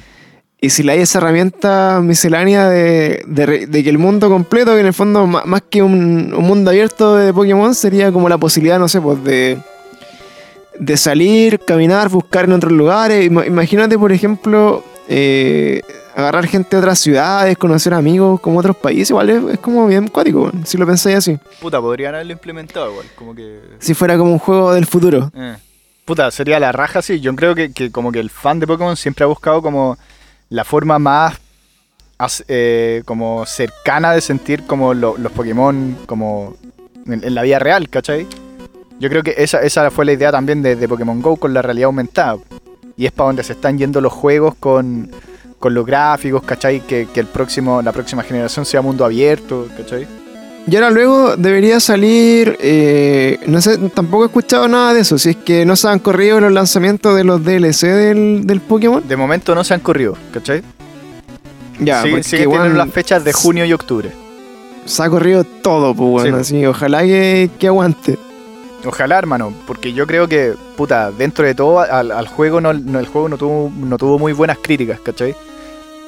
Y si le hay esa herramienta miscelánea de, de re- de que el mundo completo, que en el fondo más, que un, un mundo abierto de Pokémon, sería como la posibilidad, no sé, pues de, de salir, caminar, buscar en otros lugares. Ima- Imagínate, por ejemplo, eh, agarrar gente de otras ciudades, conocer amigos como otros países, igual es, es como bien cuático, si lo pensáis así. Puta, podrían haberlo implementado igual, como que... Si fuera como un juego del futuro. Eh. Puta, sería la raja, sí. Yo creo que, que como que el fan de Pokémon siempre ha buscado como la forma más eh, como cercana de sentir como lo- los Pokémon como en, en la vida real, ¿cachai? Yo creo que esa, esa fue la idea también de, de Pokémon GO con la realidad aumentada. Y es para donde se están yendo los juegos con, con los gráficos, ¿cachai? Que, que el próximo, la próxima generación sea mundo abierto, ¿cachai? Y ahora luego debería salir, eh, no sé, tampoco he escuchado nada de eso, si es que no se han corrido los lanzamientos de los DLC del, del Pokémon. De momento no se han corrido, ¿cachai? Ya, Sigue- porque sigue weón, teniendo las fechas de junio y octubre. se ha corrido todo, pues bueno, Sí, así, ojalá que, que aguante. Ojalá, hermano, porque yo creo que, puta, dentro de todo, al, al juego no, no- el juego no tuvo, no tuvo muy buenas críticas, ¿cachai?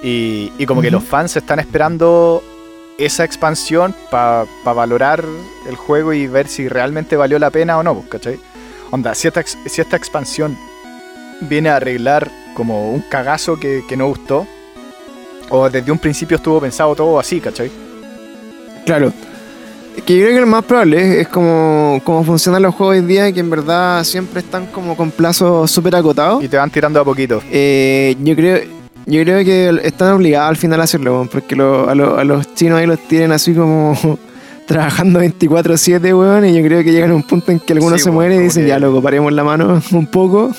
Y, y como que los fans están esperando esa expansión para valorar el juego y ver si realmente valió la pena o no, pues, ¿cachai? Onda, si esta, si esta expansión viene a arreglar como un cagazo que, que no gustó, o desde un principio estuvo pensado todo así, ¿cachai? Claro. Que yo creo que lo más probable es como, como funcionan los juegos hoy día, que en verdad siempre están como con plazos súper acotados. Y te van tirando a poquito. Eh, yo creo yo creo que están obligados al final a hacerlo, porque lo- a, lo- a los chinos ahí los tienen así como <laughs> trabajando 24/7, weón, y yo creo que llegan a un punto en que alguno Sí, se weón, muere y dicen, que- ya loco, paremos la mano <laughs> un poco.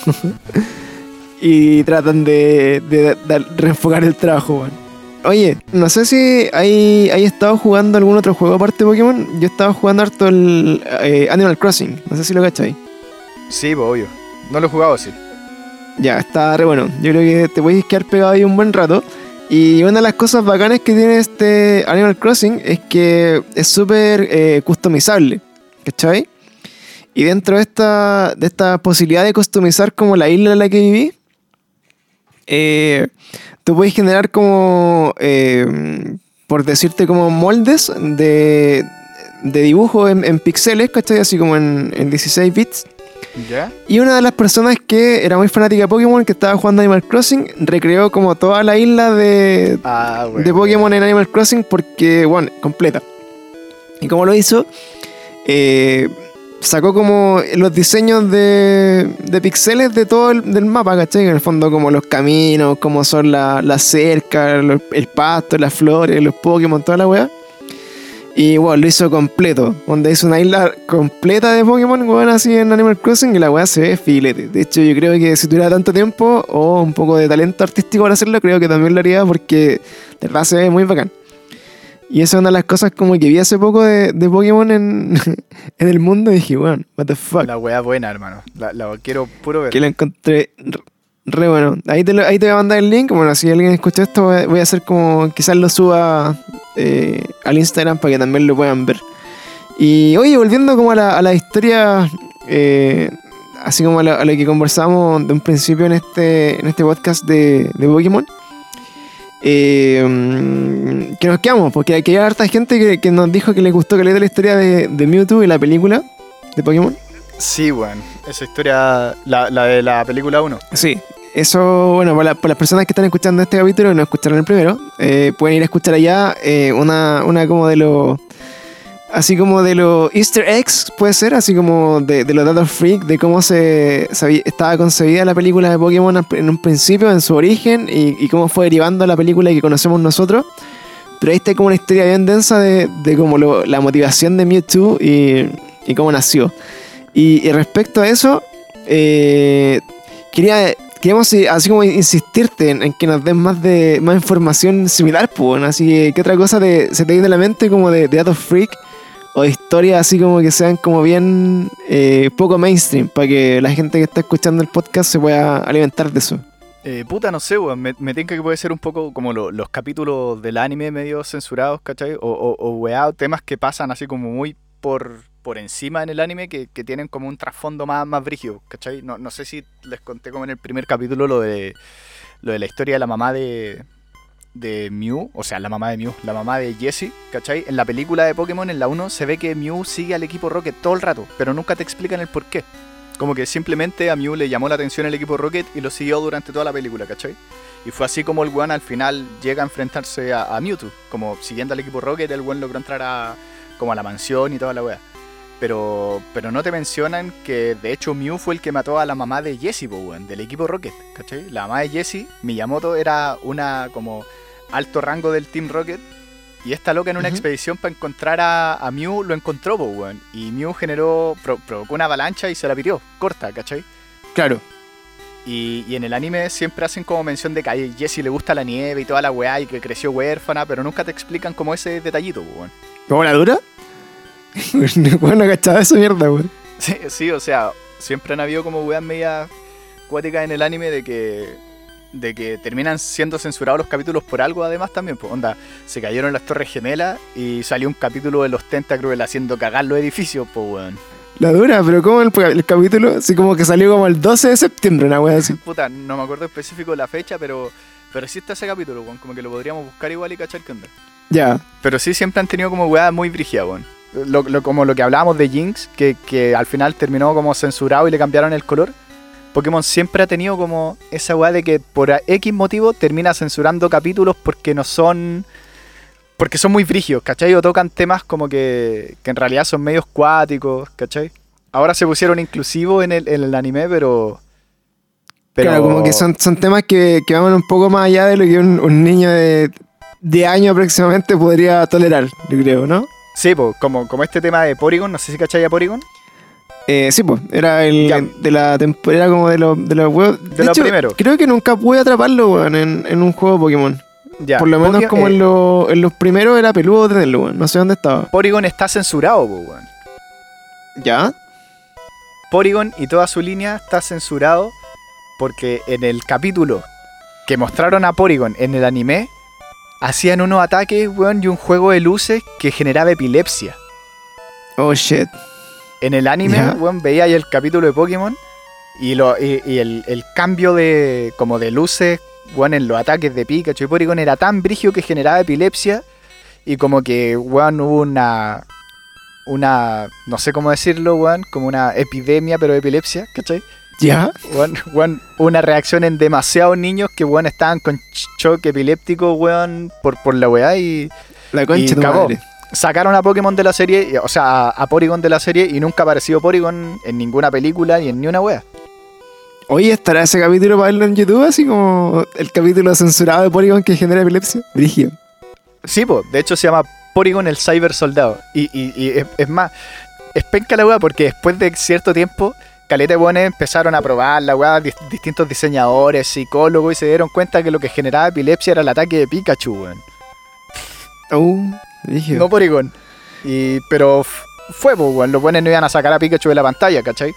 <laughs> y tratan de, de- de reenfocar el trabajo, weón. Oye, no sé si hay, hay estado jugando algún otro juego aparte de Pokémon. Yo estaba jugando harto el eh, Animal Crossing. No sé si lo cachai. Sí, pues obvio. No lo he jugado así. Ya, está re bueno. Yo creo que te puedes quedar pegado ahí un buen rato. Y una de las cosas bacanas que tiene este Animal Crossing es que es súper eh, customizable. ¿Cachai? Y dentro de esta, de esta posibilidad de customizar como la isla en la que viví, eh, tú puedes generar como, eh, por decirte, como moldes de, de dibujo en, en píxeles, ¿cachai? Así como en, en 16 bits. ¿Ya? Y una de las personas que era muy fanática de Pokémon, que estaba jugando Animal Crossing, recreó como toda la isla de, Ah, bueno. de Pokémon en Animal Crossing porque, bueno, completa. Y como lo hizo, eh, sacó como los diseños de, de pixeles de todo el del mapa, ¿cachai? En el fondo como los caminos, como son la- las cercas, los- el pasto, las flores, los Pokémon, toda la weá. Y bueno, lo hizo completo. Donde hizo una isla completa de Pokémon, weón, así en Animal Crossing. Y la weá se ve filete. De hecho, yo creo que si tuviera tanto tiempo o un poco de talento artístico para hacerlo, creo que también lo haría porque de verdad se ve muy bacán. Y esa es una de las cosas como que vi hace poco de, de Pokémon en, <laughs> en el mundo. Y dije, weón, what the fuck. La wea buena, hermano. La, la quiero puro ver. Que lo encontré re, bueno. Ahí te, lo- ahí te voy a mandar el link. Bueno, si alguien escucha esto, voy a, voy a hacer como quizás lo suba eh, al Instagram para que también lo puedan ver. Y oye, volviendo como a la, a la historia, eh, así como a lo, a lo que conversamos de un principio en este, en este podcast de, de Pokémon. Eh, mm, que nos quedamos, porque aquí hay harta gente que, que nos dijo que le gustó que le la historia de, de Mewtwo y la película de Pokémon. Sí, weón. Esa historia, la, la de la película 1. Sí, eso, bueno, para, la- para las personas que están escuchando este capítulo y no escucharon el primero, eh, pueden ir a escuchar allá eh, una, una como de los. Así como de los Easter eggs, puede ser, así como de, de los datos freak, de cómo se, estaba concebida la película de Pokémon en un principio, en su origen, y, cómo fue derivando la película que conocemos nosotros. Pero ahí está como una historia bien densa de, de como lo- la motivación de Mewtwo y, y cómo nació. Y, respecto a eso, eh, quería, queríamos así como insistirte en, que nos den más de más información similar, pues, así que ¿qué otra cosa te- se te viene a la mente como de, de datos freak o historias así como que sean como bien eh, poco mainstream para que la gente que está escuchando el podcast se pueda alimentar de eso? Eh, puta, no sé, weón. Me, tinca que puede ser un poco como lo- los capítulos del anime medio censurados, ¿cachai? O, o, o weá, temas que pasan así como muy por, por encima en el anime que, que tienen como un trasfondo más, más brígido, ¿cachai? No, no sé si les conté como en el primer capítulo lo de, lo de la historia de la mamá de, de Mew, o sea, la mamá de Mew, la mamá de Jessie, ¿cachai? En la película de Pokémon, en la 1, se ve que Mew sigue al equipo Rocket todo el rato, pero nunca te explican el por qué. Como que simplemente a Mew le llamó la atención el equipo Rocket y lo siguió durante toda la película, ¿cachai? Y fue así como el weón al final llega a enfrentarse a, a Mewtwo. Como siguiendo al equipo Rocket, el weón logró entrar a, como a la mansión y toda la weá. Pero, pero no te mencionan que de hecho Mew fue el que mató a la mamá de Jessie, po, weón, del equipo Rocket, ¿cachai? La mamá de Jessie, Miyamoto, era una como alto rango del Team Rocket. Y esta loca en una expedición para encontrar a, a Mew lo encontró, po, weón. Y Mew generó, pro- provocó una avalancha y se la pitió, corta, ¿cachai? Claro. Y, y en el anime siempre hacen como mención de que a Jessie le gusta la nieve y toda la weá y que creció huérfana, pero nunca te explican como ese detallito, weón. ¿Cómo la dura? <laughs> bueno, cachaba esa mierda, weón. Sí, sí, o sea, siempre han habido como weas media cuáticas en el anime de que de que terminan siendo censurados los capítulos por algo además también, pues onda, se cayeron las torres gemelas y salió un capítulo de los Tentacruel haciendo cagar los edificios, pues weón. La dura, pero ¿cómo el, el capítulo? Así como que salió como el 12 de septiembre, una wea así. Puta, no me acuerdo específico de la fecha, pero pero sí está ese capítulo, weón, como que lo podríamos buscar igual y cachar qué onda. Ya. Pero sí siempre han tenido como weas muy brígidas, weón. Lo, lo- como lo que hablábamos de Jinx, que, que al final terminó como censurado y le cambiaron el color. Pokémon siempre ha tenido como esa weá de que por X motivo termina censurando capítulos porque no son. Porque son muy brígidos, ¿cachai? O tocan temas como que, que en realidad son medios cuáticos, ¿cachai? Ahora se pusieron inclusivos en el, en el anime, pero. pero Claro, como que son, son temas que, que van un poco más allá de lo que un, un niño de, de año aproximadamente podría tolerar, yo creo, ¿no? Sí, po, como, como este tema de Porygon, no sé si cachai a Porygon. Eh, sí, pues, era el Ya. de la temporada como de los de los huevos. De lo primero. Creo que nunca pude atraparlo, weón, en, en un juego de Pokémon. Ya, Por lo menos como eh, en, lo- en los primeros era peludo tenerlo, weón. No sé dónde estaba. Porygon está censurado, po, weón. ¿Ya? Porygon y toda su línea está censurado porque en el capítulo que mostraron a Porygon en el anime, hacían unos ataques, weón, y un juego de luces que generaba epilepsia. Oh, shit. En el anime, Ya. weón, veía ahí el capítulo de Pokémon y, lo, y, y el, el cambio de como de luces, weón, en los ataques de Pikachu y Porygon era tan brígido que generaba epilepsia y como que, weón, hubo una... Una, no sé cómo decirlo, weón, como una epidemia, pero de epilepsia, ¿cachai? ¿Ya? Weón, weón, una reacción en demasiados niños que weón estaban con choque epiléptico, weón, por, por la weá y La concha Y de tu cagó. madre. sacaron a Pokémon de la serie, o sea, a, Porygon de la serie y nunca apareció Porygon en ninguna película ni en ni una weá. Oye, ¿estará ese capítulo para verlo en YouTube? Así como el capítulo censurado de Porygon que genera epilepsia. Brigio. Sí, po, de hecho se llama Porygon el Cyber Soldado. Y, y- y es, es más, es penca la weá porque después de cierto tiempo, caleta de weones empezaron a probar la weá, dis- distintos diseñadores, psicólogos, y se dieron cuenta que lo que generaba epilepsia era el ataque de Pikachu, weón. Oh, brigio. No Porygon. Y, pero fue, pues, weón. Los buenos no iban a sacar a Pikachu de la pantalla, ¿cachai?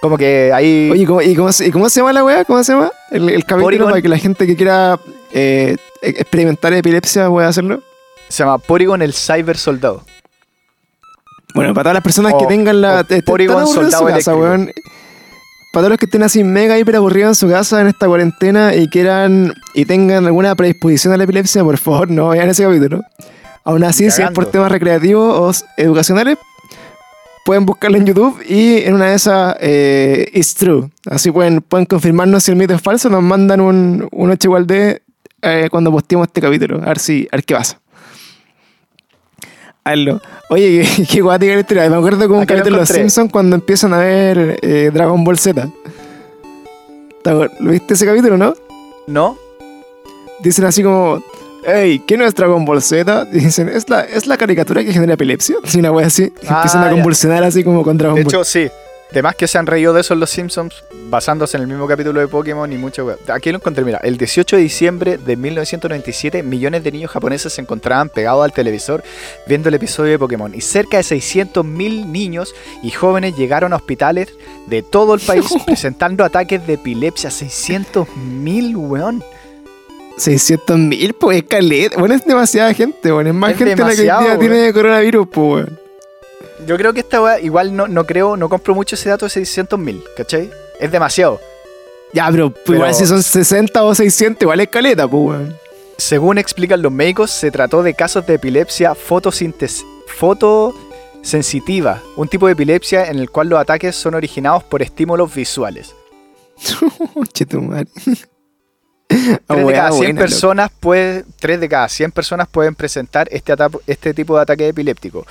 Como que ahí. Oye, ¿cómo, y, cómo, se- y cómo se llama la weá? ¿Cómo se llama? El, el capítulo Porygon. para que la gente que quiera eh, e- experimentar epilepsia pueda hacerlo. se llama Porygon el Cyber Soldado. Bueno, para todas las personas O- que tengan la. estén Porygon soldado casa, weón. Para todos los que estén así mega hiper aburridos en su casa en esta cuarentena y quieran y tengan alguna predisposición a la epilepsia, por favor, no vean ese capítulo. Aún así, si es por temas recreativos o educacionales, pueden buscarlo en YouTube y en una de esas, eh, it's true. Así pueden, pueden confirmarnos si el mito es falso, nos mandan un, un 8 igual de eh, cuando posteemos este capítulo. A ver si, a ver qué pasa. Hazlo. Oye, <laughs> qué, guática la historia. Me acuerdo con un capítulo de Los. Simpsons cuando empiezan a ver eh, Dragon Ball Z. ¿Te acuer- ¿Lo viste ese capítulo, no? ¿No? Dicen así como, hey, ¿qué no es Dragon Ball Z? Dicen, ¿es la, ¿es la caricatura que genera epilepsia? <laughs> Y una wea así. Ah, empiezan a ya. convulsionar así como con Dragon De Ball. hecho, sí. Además que se han reído de eso en los Simpsons, basándose en el mismo capítulo de Pokémon y mucha weá. Aquí lo encontré, mira. El 18 de diciembre de 1997, millones de niños japoneses se encontraban pegados al televisor viendo el episodio de Pokémon. Y cerca de 600.000 niños y jóvenes llegaron a hospitales de todo el país <laughs> presentando ataques de epilepsia. 600.000, weón. 600 mil, pues, es caleta. Bueno, es demasiada gente, bueno. Es más Es gente la que hoy día tiene coronavirus, pues, weón. Yo creo que esta weá, igual no, no creo, no compro mucho ese dato de 600.000, ¿cachai? Es demasiado. Ya, pero, pues, Pero- igual si son 60 o 600, igual es caleta, pues, weón. Según explican los médicos, se trató de casos de epilepsia fotosíntesis, sensitiva, un tipo de epilepsia en el cual los ataques son originados por estímulos visuales. <laughs> Chetumare. Ah, 3 de weá cada 100 buena, loco. personas puede, 3 de cada 100 personas pueden presentar este, este tipo de ataque epiléptico.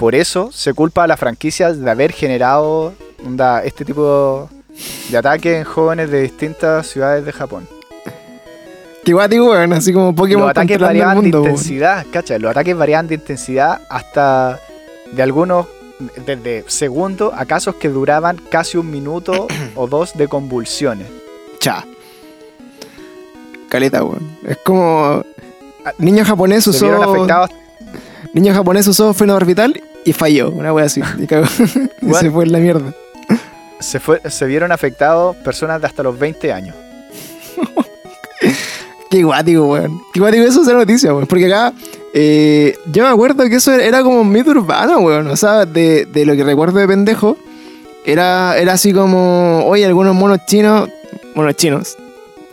Por eso se culpa a la franquicia de haber generado onda, este tipo de ataque en jóvenes de distintas ciudades de Japón. Qué weón, así como Pokémon Los ataques variaban mundo, de intensidad, cacha, los ataques variaban de intensidad hasta de algunos desde segundos a casos que duraban casi un minuto <clears throat> o dos de convulsiones. Cha. Caleta, weón. Es como. Niño japonés Se usó. vieron afectados Niño japonés usó freno orbital y falló. Una wea así. <laughs> <laughs> Y, cagó. Y What? se fue en la mierda. se, fue, se vieron afectados personas de hasta los 20 años. <laughs> Qué guático, weón. Qué guático eso es la noticia, weón. Porque acá. eh, yo me acuerdo que eso era como un mito urbano, weón. O sea, de, de lo que recuerdo de pendejo. Era, era así como. Oye, algunos monos chinos. Monos chinos.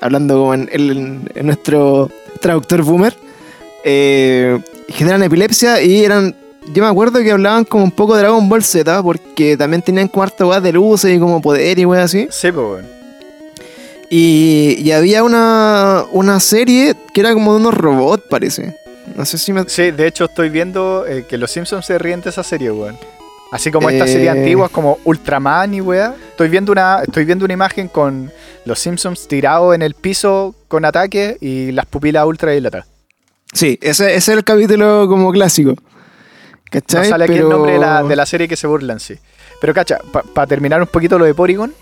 Hablando como en, en- en nuestro traductor boomer. eh, generan epilepsia y eran. Yo me acuerdo que hablaban como un poco de Dragon Ball Z, porque también tenían weá de luces y como poder y weá así. Sí, pues, weón. Y, y había una, una serie que era como de unos robots, parece. No sé si me. Sí, de hecho estoy viendo eh, que los Simpsons se ríen de esa serie, weón. Así como estas Eh. series antiguas como Ultraman y weá. Estoy viendo una, estoy viendo una imagen con los Simpsons tirados en el piso con ataque y las pupilas ultra dilatadas. Sí, ese, ese es el capítulo como clásico. No sale aquí Pero- el nombre de la, de la serie que se burlan, sí. Pero cacha, para terminar un poquito lo de Porygon,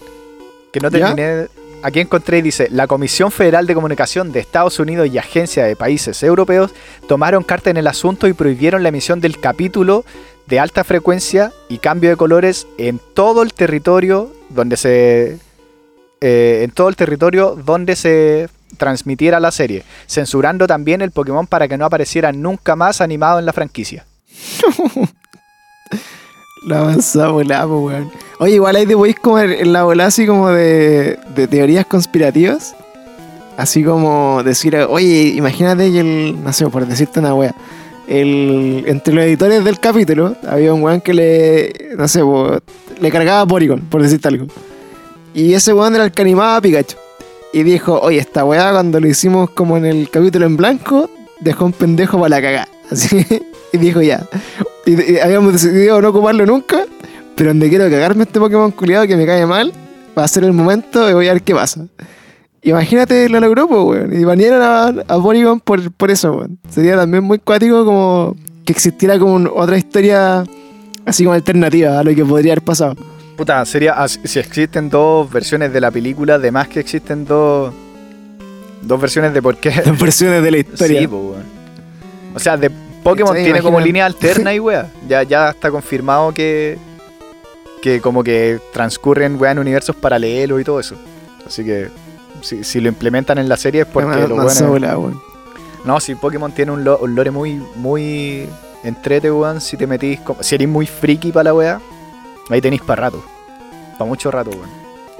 que no ¿Ya? terminé. Aquí encontré y dice, la Comisión Federal de Comunicación de Estados Unidos y Agencia de Países Europeos tomaron carta en el asunto y prohibieron la emisión del capítulo de alta frecuencia y cambio de colores en todo el territorio donde se eh, en todo el territorio donde se transmitiera la serie, censurando también el Pokémon para que no apareciera nunca más animado en la franquicia. <laughs> La avanzada volada, po, weón. Oye, igual ahí te podéis como en la bola así como de, teorías conspirativas. Así como decir, oye, imagínate que el. No sé, por decirte una wea. El, entre los editores del capítulo había un weón que le. No sé, po, le cargaba Porygon, por decirte algo. Y ese weón era el que animaba a Pikachu. Y dijo, oye, esta weá cuando lo hicimos como en el capítulo en blanco, dejó un pendejo para la cagada. <laughs> Así y dijo ya. Y, y habíamos decidido no ocuparlo nunca, pero donde quiero cagarme este Pokémon culiado que me cae mal, va a ser el momento y voy a ver qué pasa. Imagínate, lo logró, pues, weón. Y banearon a, a Porygon por, por eso, weón. Sería también muy cuático como que existiera como un- otra historia así como alternativa a lo que podría haber pasado. Puta, sería as- si existen dos versiones de la película, además que existen dos dos versiones de por qué. Las versiones de la <laughs> historia. Sí, po, weón. O sea, de Pokémon tiene como línea alterna y <laughs> weá. Ya, ya está confirmado que que como que transcurren weá en universos paralelos y todo eso. Así que si, si lo implementan en la serie es porque lo bueno. volada, weón. No, si Pokémon tiene un, lo- un lore muy, muy entrete, weón. Si te metís, como- si eres muy friki para la weá, ahí tenéis para rato. Para mucho rato, weón.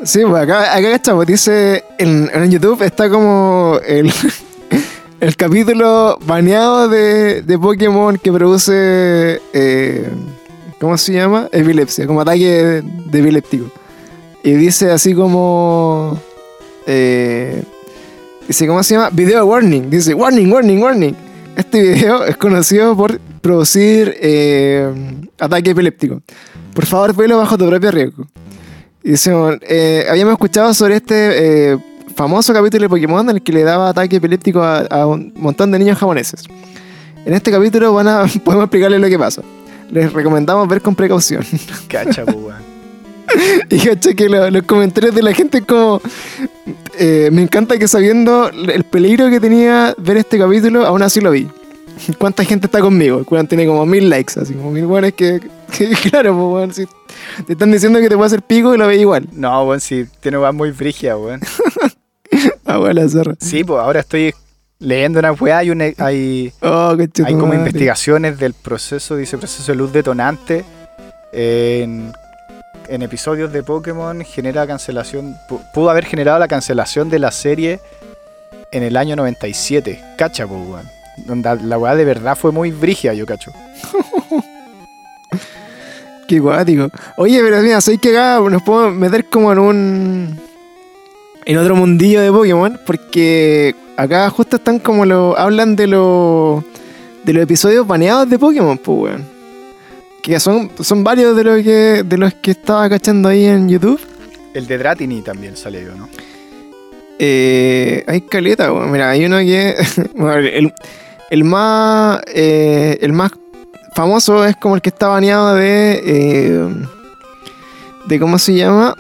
Sí, pues acá, acá cachamos, dice en, en YouTube está como el, el capítulo baneado de, de Pokémon que produce, eh, ¿cómo se llama? Epilepsia, como ataque de, epiléptico. Y dice así como, eh, dice, ¿cómo se llama? Video warning, dice, warning, warning, warning. Este video es conocido por producir eh, ataque epiléptico. Por favor, velo bajo tu propio riesgo. Y dice, eh, habíamos escuchado sobre este famoso capítulo de Pokémon en el que le daba ataque epiléptico a, a un montón de niños japoneses. En este capítulo van a, <laughs> podemos explicarles lo que pasa. Les recomendamos ver con precaución. <laughs> Cacha, weón. <laughs> y caché que lo- los comentarios de la gente es como... eh, me encanta que sabiendo el peligro que tenía ver este capítulo, aún así lo vi. ¿Cuánta gente está conmigo? El tiene como mil likes, así como mil weones que, que claro, pues weón, si te están diciendo que te puede hacer pico y lo ve igual. No, weón, sí, tiene weá muy frigia, weón. <laughs> weón, la zorra. Sí, pues ahora estoy leyendo una weá y una- hay, Oh, hay como investigaciones del proceso, dice proceso de luz detonante. En, en episodios de Pokémon genera cancelación, pu- pudo haber generado la cancelación de la serie en el año 97. Cacha, pues, weón. Donde la weá de verdad fue muy brigia, yo cacho. <laughs> Qué guático. Oye, pero mira, ¿sabes que nos podemos meter como en un. En otro mundillo de Pokémon? Porque acá justo están como lo. hablan de los. de los episodios baneados de Pokémon, pues, weón. Que son, son varios de los que. de los que estaba cachando ahí en YouTube. El de Dratini también salió, ¿no? Eh, hay caleta, weón. Mira, hay uno que. <laughs> el, el más. eh, el más famoso es como el que está baneado de. eh, de cómo se llama.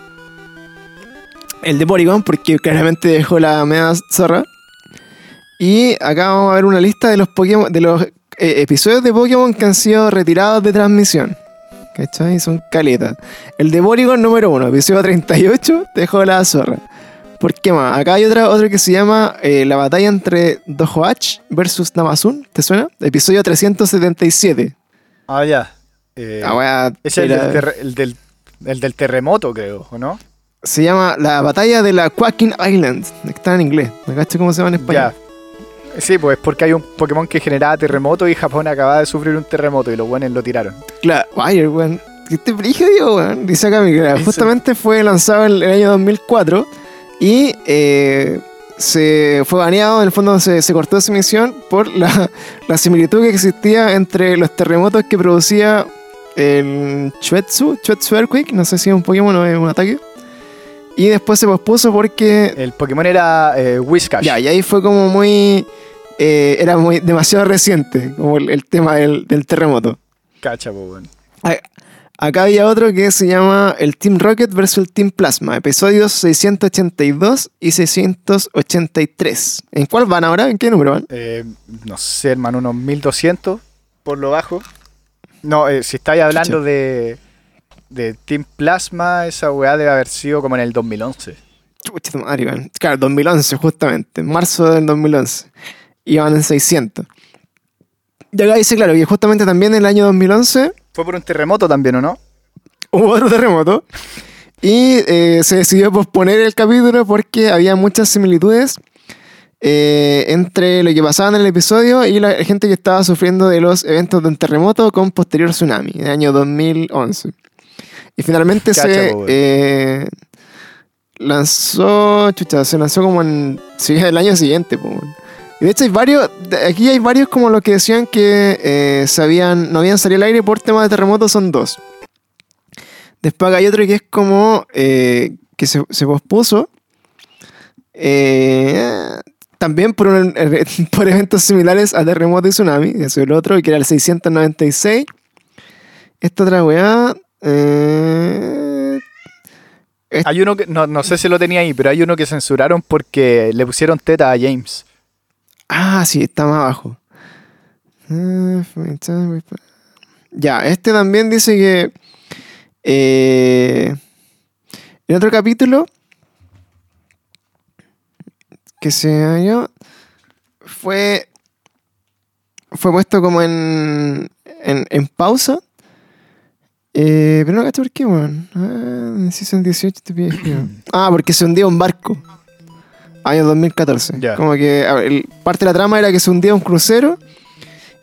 El de Porygon, porque claramente dejó la media zorra. Y acá vamos a ver una lista de los Pokémon. de los eh, episodios de Pokémon que han sido retirados de transmisión. ¿Cachai? Son caletas. El de Porygon número 1, episodio 38, dejó la zorra. ¿Por qué más? Acá hay otra, otro que se llama eh, La batalla entre Dojoach versus Namazun. ¿Te suena? Episodio 377. Ah, ya. Eh, La wea es el, era- del terre- el del, el del terremoto, creo, ¿o no? Se llama La batalla de la Quacking Island. Está en inglés. ¿Me cacho cómo se llama en español? Ya. Sí, pues porque hay un Pokémon que generaba terremoto y Japón acaba de sufrir un terremoto y los buenos lo tiraron. Claro, Wire, weón. ¿Qué te brígido, weón? Dice acá, mira, Eso. <laughs> justamente fue lanzado en el año 2004 y eh, se fue baneado, en el fondo se, se cortó esa emisión por la, <laughs> la similitud que existía entre los terremotos que producía el Chuetsu, Chuetsu Earthquake, no sé si es un Pokémon o es un ataque. Y después se pospuso porque El Pokémon era eh, Whiscash. ya, y ahí fue como muy... eh, era muy demasiado reciente, como el, el tema del, del terremoto. Cacha, pues. A- Acá había otro que se llama el Team Rocket versus el Team Plasma, episodios 682 y 683. ¿En cuál van ahora? ¿En qué número van? Eh, no sé, hermano, unos 1200 por lo bajo. No, eh, si estáis hablando de, de Team Plasma, esa weá debe haber sido como en el 2011. Chucha tu madre, weón. Claro, 2011 justamente, en marzo del 2011. Iban en 600. Y acá dice, claro, que justamente también en el año 2011 Fue por un terremoto también, ¿o no? hubo otro terremoto y eh, se decidió posponer el capítulo porque había muchas similitudes eh, entre lo que pasaba en el episodio y la gente que estaba sufriendo de los eventos de un terremoto con posterior tsunami en el año 2011. Y finalmente Cacha, se eh, lanzó, chucha, se lanzó como en el año siguiente. po. Y de hecho hay varios, aquí hay varios como los que decían que eh, se habían, no habían salido al aire por tema de terremoto, son dos. Después hay otro que es como eh, que se, se pospuso. eh, también por, un- <laughs> por eventos similares a terremoto y tsunami. Eso es el otro, que era el 696. Esta otra weá. Eh, Hay uno que, no, no sé si lo tenía ahí, pero hay uno que censuraron porque le pusieron teta a James. ah, sí, está más abajo. Ya, este también dice que. eh, en otro capítulo. Que se halló. Fue. Fue puesto como en. En, en pausa. Eh, pero no cacho por qué, weón. Ah, en Season 18 te pide escribo. Ah, porque se hundía un barco. Año 2014. Ya. Como que a ver, el- parte de la trama era que se hundía un crucero.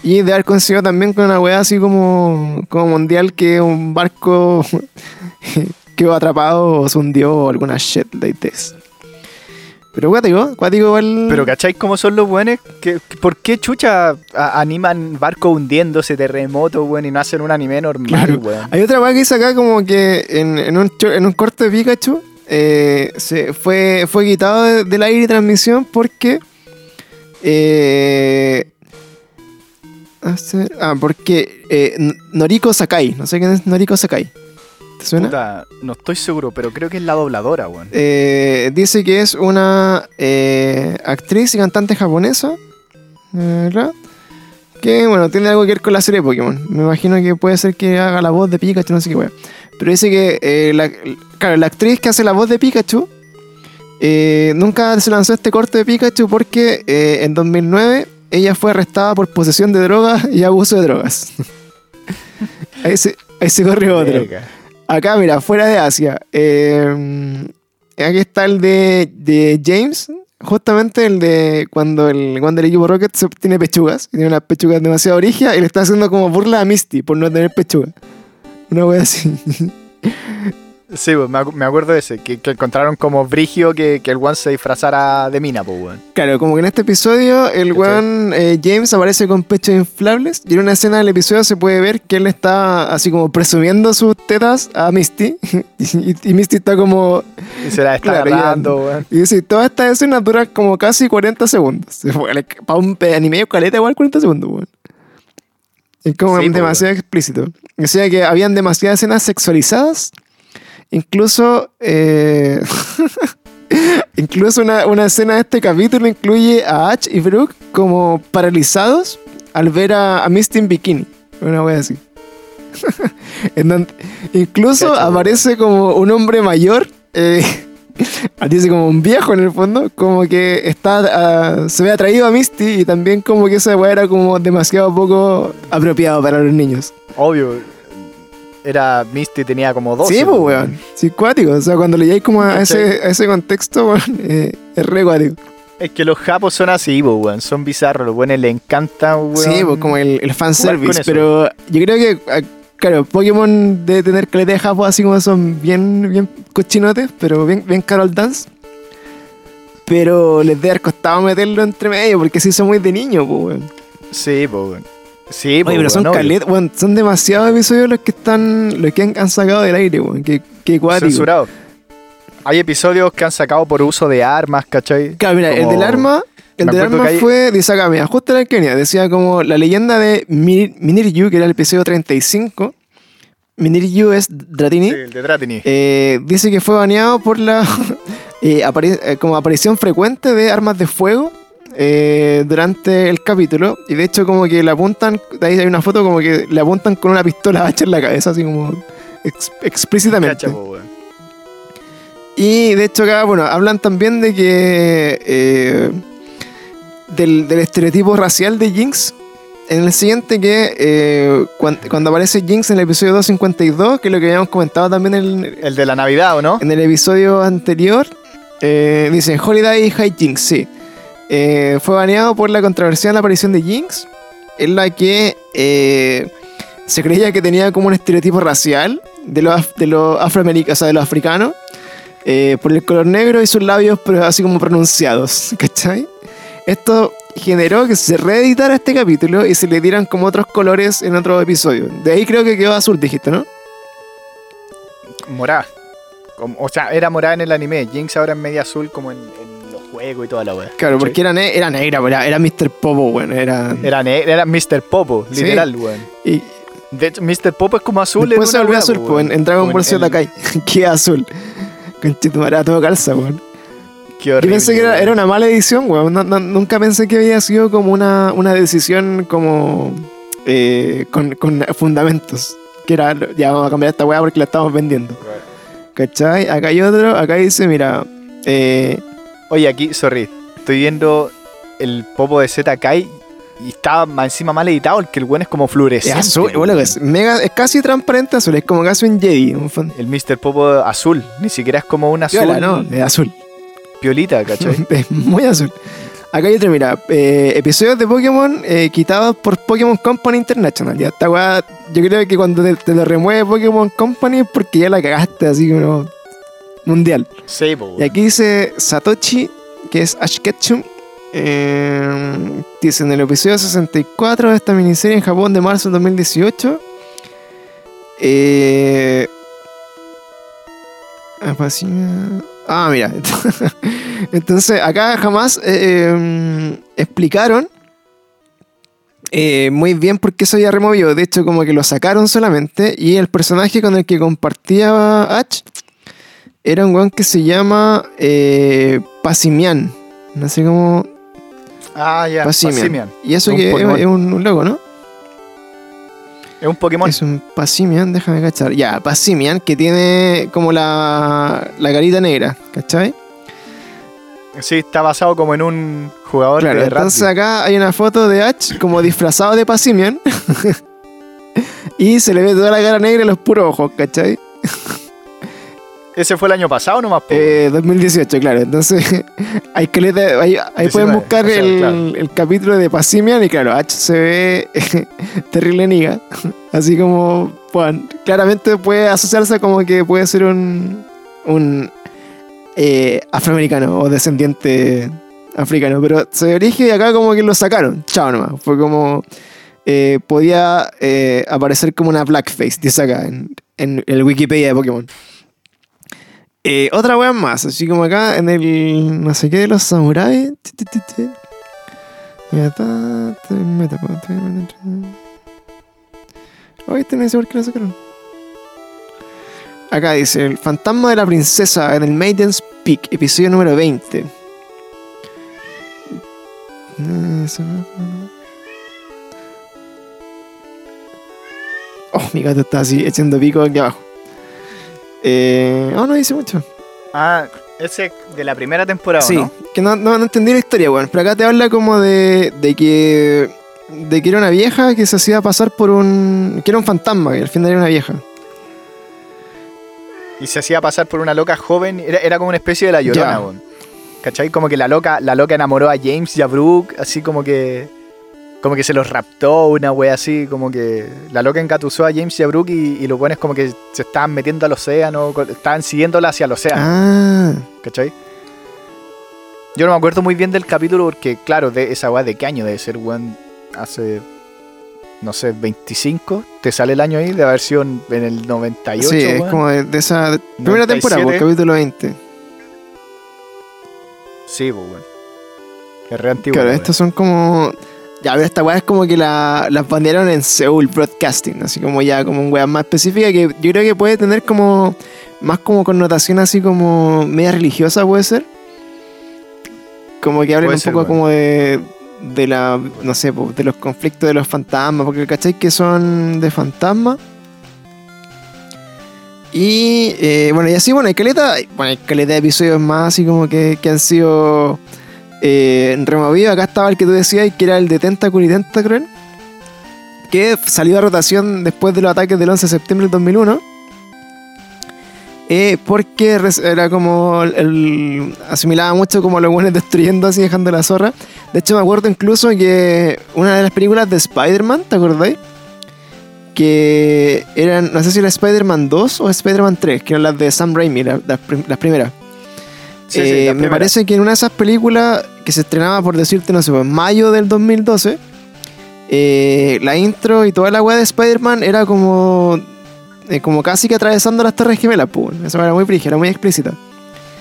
Y de haber conseguido también con una weá así como, como mundial que un barco <laughs> quedó atrapado o se hundió o alguna shit like this. Pero cuático, cuático igual. Pero ¿cacháis cómo son los buenos? ¿Qué- ¿Por qué chucha a- animan barcos hundiéndose, terremotos, weón, y no hacen un anime normal, Claro. weón? Hay otra weá que dice acá como que en, en un, en un corte de Pikachu eh, se fue, fue quitado de- del aire de transmisión porque. eh, ah, porque eh, Noriko Sakai, no sé quién es Noriko Sakai. ¿Te suena? Puta, no estoy seguro, pero creo que es la dobladora, weón. Eh, dice que es una eh, actriz y cantante japonesa. eh, ¿verdad? Que bueno, tiene algo que ver con la serie de Pokémon. Me imagino que puede ser que haga la voz de Pikachu, no sé qué wea. Pero dice que eh, la, claro, la actriz que hace la voz de Pikachu eh, nunca se lanzó este corte de Pikachu porque eh, en 2009 ella fue arrestada por posesión de drogas y abuso de drogas. <laughs> ahí, se, ahí se corrió otro. Acá, mira, fuera de Asia. eh, aquí está el de, James. Justamente el de cuando el, cuando el equipo Rocket tiene pechugas. Tiene unas pechugas demasiado origias y le está haciendo como burla a Misty por no tener pechuga. Una wea así. <laughs> Sí, pues, me, acu- me acuerdo de ese, que, que encontraron como brigio que, que el one se disfrazara de mina, pues, weón. Claro, como que en este episodio el weón eh, James aparece con pechos inflables y en una escena del episodio se puede ver que él está así como presumiendo sus tetas a Misty <laughs> y, y Misty está como... Y se la está Claro, agarrando, weón. Y dice, todas estas escenas duran como casi 40 segundos. <laughs> Para un anime caleta igual 40 segundos, weón. Es como Sí, demasiado explícito. O sea que habían demasiadas escenas sexualizadas. Incluso... eh, <laughs> incluso una, una escena de este capítulo incluye a Ash y Brooke como paralizados al ver a, a Misty en bikini. Una wea así. <laughs> Incluso Cacho, aparece como un hombre mayor. Eh, <laughs> dice como un viejo en el fondo. Como que está ah, se ve atraído a Misty. Y también como que esa wea era como demasiado poco apropiado para los niños. Obvio. Era Misty, tenía como 12. sí, pues pues, weón. Sí, cuático. O sea, cuando le llegáis como a ese, a ese contexto, weón, eh, es re cuático. Es que los japos son así, pues, weón. Son bizarros. Los buenos les encanta, weón. Sí, pues como el, el fanservice. Pero yo creo que, ah, claro, Pokémon debe tener caleta de japos así como son bien, bien cochinotes, pero bien, bien Carol Dance. Pero les debe haber costado meterlo entre medio, porque sí son muy de niño, pues, weón. Sí, pues, weón. Sí, pues, Oye, pero son obvio. caleta, weón, son demasiados episodios los que están, los que han, han sacado del aire, weón. Que, que. Censurado. Hay episodios que han sacado por uso de armas, ¿cachai? Claro, mira, el del arma, el del arma hay- fue, mira, justo era el venía, decía como la leyenda de Minir- Miniryu, que era el episodio 35. Miniryu es Dratini. Sí, el de Dratini. Eh, dice que fue baneado por la <laughs> eh, apari- eh, como aparición frecuente de armas de fuego eh, durante el capítulo. Y de hecho, como que le apuntan, de ahí hay una foto como que le apuntan con una pistola <laughs> H en la cabeza, así como ex- explícitamente. Cacha, po, weón. Y de hecho acá, bueno, hablan también de que eh, del, del estereotipo racial de Jinx. En el siguiente que eh, cuan- cuando, aparece Jinx en el episodio 252, que es lo que habíamos comentado también en, El de la Navidad, ¿o no? en el episodio anterior, eh, dice Holiday High Jinx, sí. Eh, fue baneado por la controversial aparición de Jinx, en la que eh, se creía que tenía como un estereotipo racial de los, de los afroamericanos, o sea, de los africanos, eh, por el color negro y sus labios pero así como pronunciados, <laughs> ¿cachai? Esto generó que se reeditara este capítulo y se le dieran como otros colores en otro episodio. De ahí creo que quedó azul, dijiste, ¿no? Morada. O sea, era morada en el anime. Jinx ahora es media azul como en y toda la weá. Claro, porque era, ne- era negra, era, era Mr. Popo, bueno, era... Era, era Mr. Popo, literal, weón. Y De hecho, Mr. Popo es como azul. después en se volvió azul, pues, en, en Dragon Ball Z Kai, <laughs> que azul. Conchetumare, todo calza, weón. Qué Yo horrible, pensé que era, weón. era una mala edición, weón. No- no- nunca pensé que había sido como una, una decisión como... eh, con, con fundamentos. Que era, ya vamos a cambiar esta weá porque la estamos vendiendo. ¿Cachai? Acá hay otro, acá dice, mira... Eh, Oye, aquí, sorry. Estoy viendo el Popo de Z Kai y está encima mal editado, el que el weón es como es fluorescente. azul, po, bueno, es, mega, es casi transparente azul, es como casi un Jedi. Un fan- El Mr. Popo azul. Ni siquiera es como un azul no, es azul. piolita, ¿cachai? <laughs> Es muy azul. Acá hay otro, mira, eh, episodios de Pokémon eh, quitados por Pokémon Company International. Ya esta weá, yo creo que cuando te, te lo remueve Pokémon Company es porque ya la cagaste así como mundial. sí, po, Y aquí dice Satoshi, que es Ash Ketchum. eh, dice en el episodio 64 de esta miniserie en Japón de marzo de 2018. Eh, apasiona- Ah, mira. <laughs> Entonces, acá jamás eh, eh, explicaron eh, muy bien por qué se había removido. De hecho, como que lo sacaron solamente. Y el personaje con el que compartía Ash era un weón que se llama eh, Pasimian. No sé cómo. Ah, ya. Pasimian. Pasimian. Y eso Un que es, Pokémon. es un, un logo, ¿no? Es un Pokémon. Es un Pasimian, déjame cachar. Ya, Pasimian, que tiene como la, la carita negra, ¿cachai? Sí, está basado como en un jugador Claro, de entonces rugby. acá hay una foto de Ash como disfrazado de Pasimian. <laughs> y se le ve toda la cara negra y los puros ojos, ¿cachai? Ese fue el año pasado nomás. Eh, 2018, claro. Entonces, <laughs> hay ahí, ahí 19, pueden buscar o sea, el, claro. el capítulo de Pasimian y claro, H se ve <laughs> terrible niga. <laughs> Así como, bueno, claramente puede asociarse como que puede ser un, un eh, afroamericano o descendiente africano, pero se dirige y acá como que lo sacaron, chao nomás. Fue como, eh, podía eh, aparecer como una blackface, dice acá en, en el Wikipedia de Pokémon. Eh, otra wea más, así como acá en el no sé qué de los samuráis. Meta, pa, ta, meta, ta. Ay, tenés que saber que lo sacaron. Acá dice, el fantasma de la princesa en el Maiden's Peak, episodio número 20. Eh, eso no- Oh, mi gato está así echando pico aquí abajo. Eh, oh, no dice mucho. Ah, ese de la primera temporada, Sí, ¿no? que no, no, no entendí la historia, weón. Pero acá te habla como de, de que. de que era una vieja que se hacía pasar por un. que era un fantasma, que al final era una vieja. Y se hacía pasar por una loca joven. Era, era como una especie de la llorona, weón. ¿Cachai? Como que la loca, la loca enamoró a James y a Brooke, así como que. Como que se los raptó, una wea así, como que la loca engatusó a James y a Brooke y, y los buenos como que se estaban metiendo al océano, estaban siguiéndola hacia el océano, Ah, ¿cachai? Yo no me acuerdo muy bien del capítulo porque, claro, de esa wea de qué año debe ser, weón, hace, no sé, 25, te sale el año ahí, de haber sido en, en el 98, sí, es como de, de esa primera temporada, por 97. capítulo 20. Sí, pues, weón. Es re antiguo. claro, estos son como. Ya, pero esta weá es como que la, las bandearon en Seoul Broadcasting, así como ya, como un weá más específica que yo creo que puede tener como. más como connotación así como media religiosa, puede ser. Como que hablen Puede un ser, poco como de. de la. no sé, de los conflictos de los fantasmas, porque ¿cachai? Que son de fantasmas. Y eh, bueno, y así, bueno, hay caleta, bueno, hay caleta de episodios más así como que, que han sido eh, removidos. Acá estaba el que tú decías, que era el de Tentacle y Tentacruel, que salió a rotación después de los ataques del 11 de septiembre del 2001. eh, porque era como el, asimilaba mucho como los buenos destruyendo así, dejando la zorra. De hecho, me acuerdo incluso que una de las películas de Spider-Man, ¿te acordáis? Que eran, no sé si era Spider-Man 2 o Spider-Man 3, que eran las de Sam Raimi, las primeras. Sí, Eh, me primera. parece que en una de esas películas que se estrenaba, por decirte, no sé, en mayo del 2012, eh, la intro y toda la weá de Spider-Man era como, eh, como casi que atravesando las Torres Gemelas, pues. Eso era muy frígida, era muy explícita.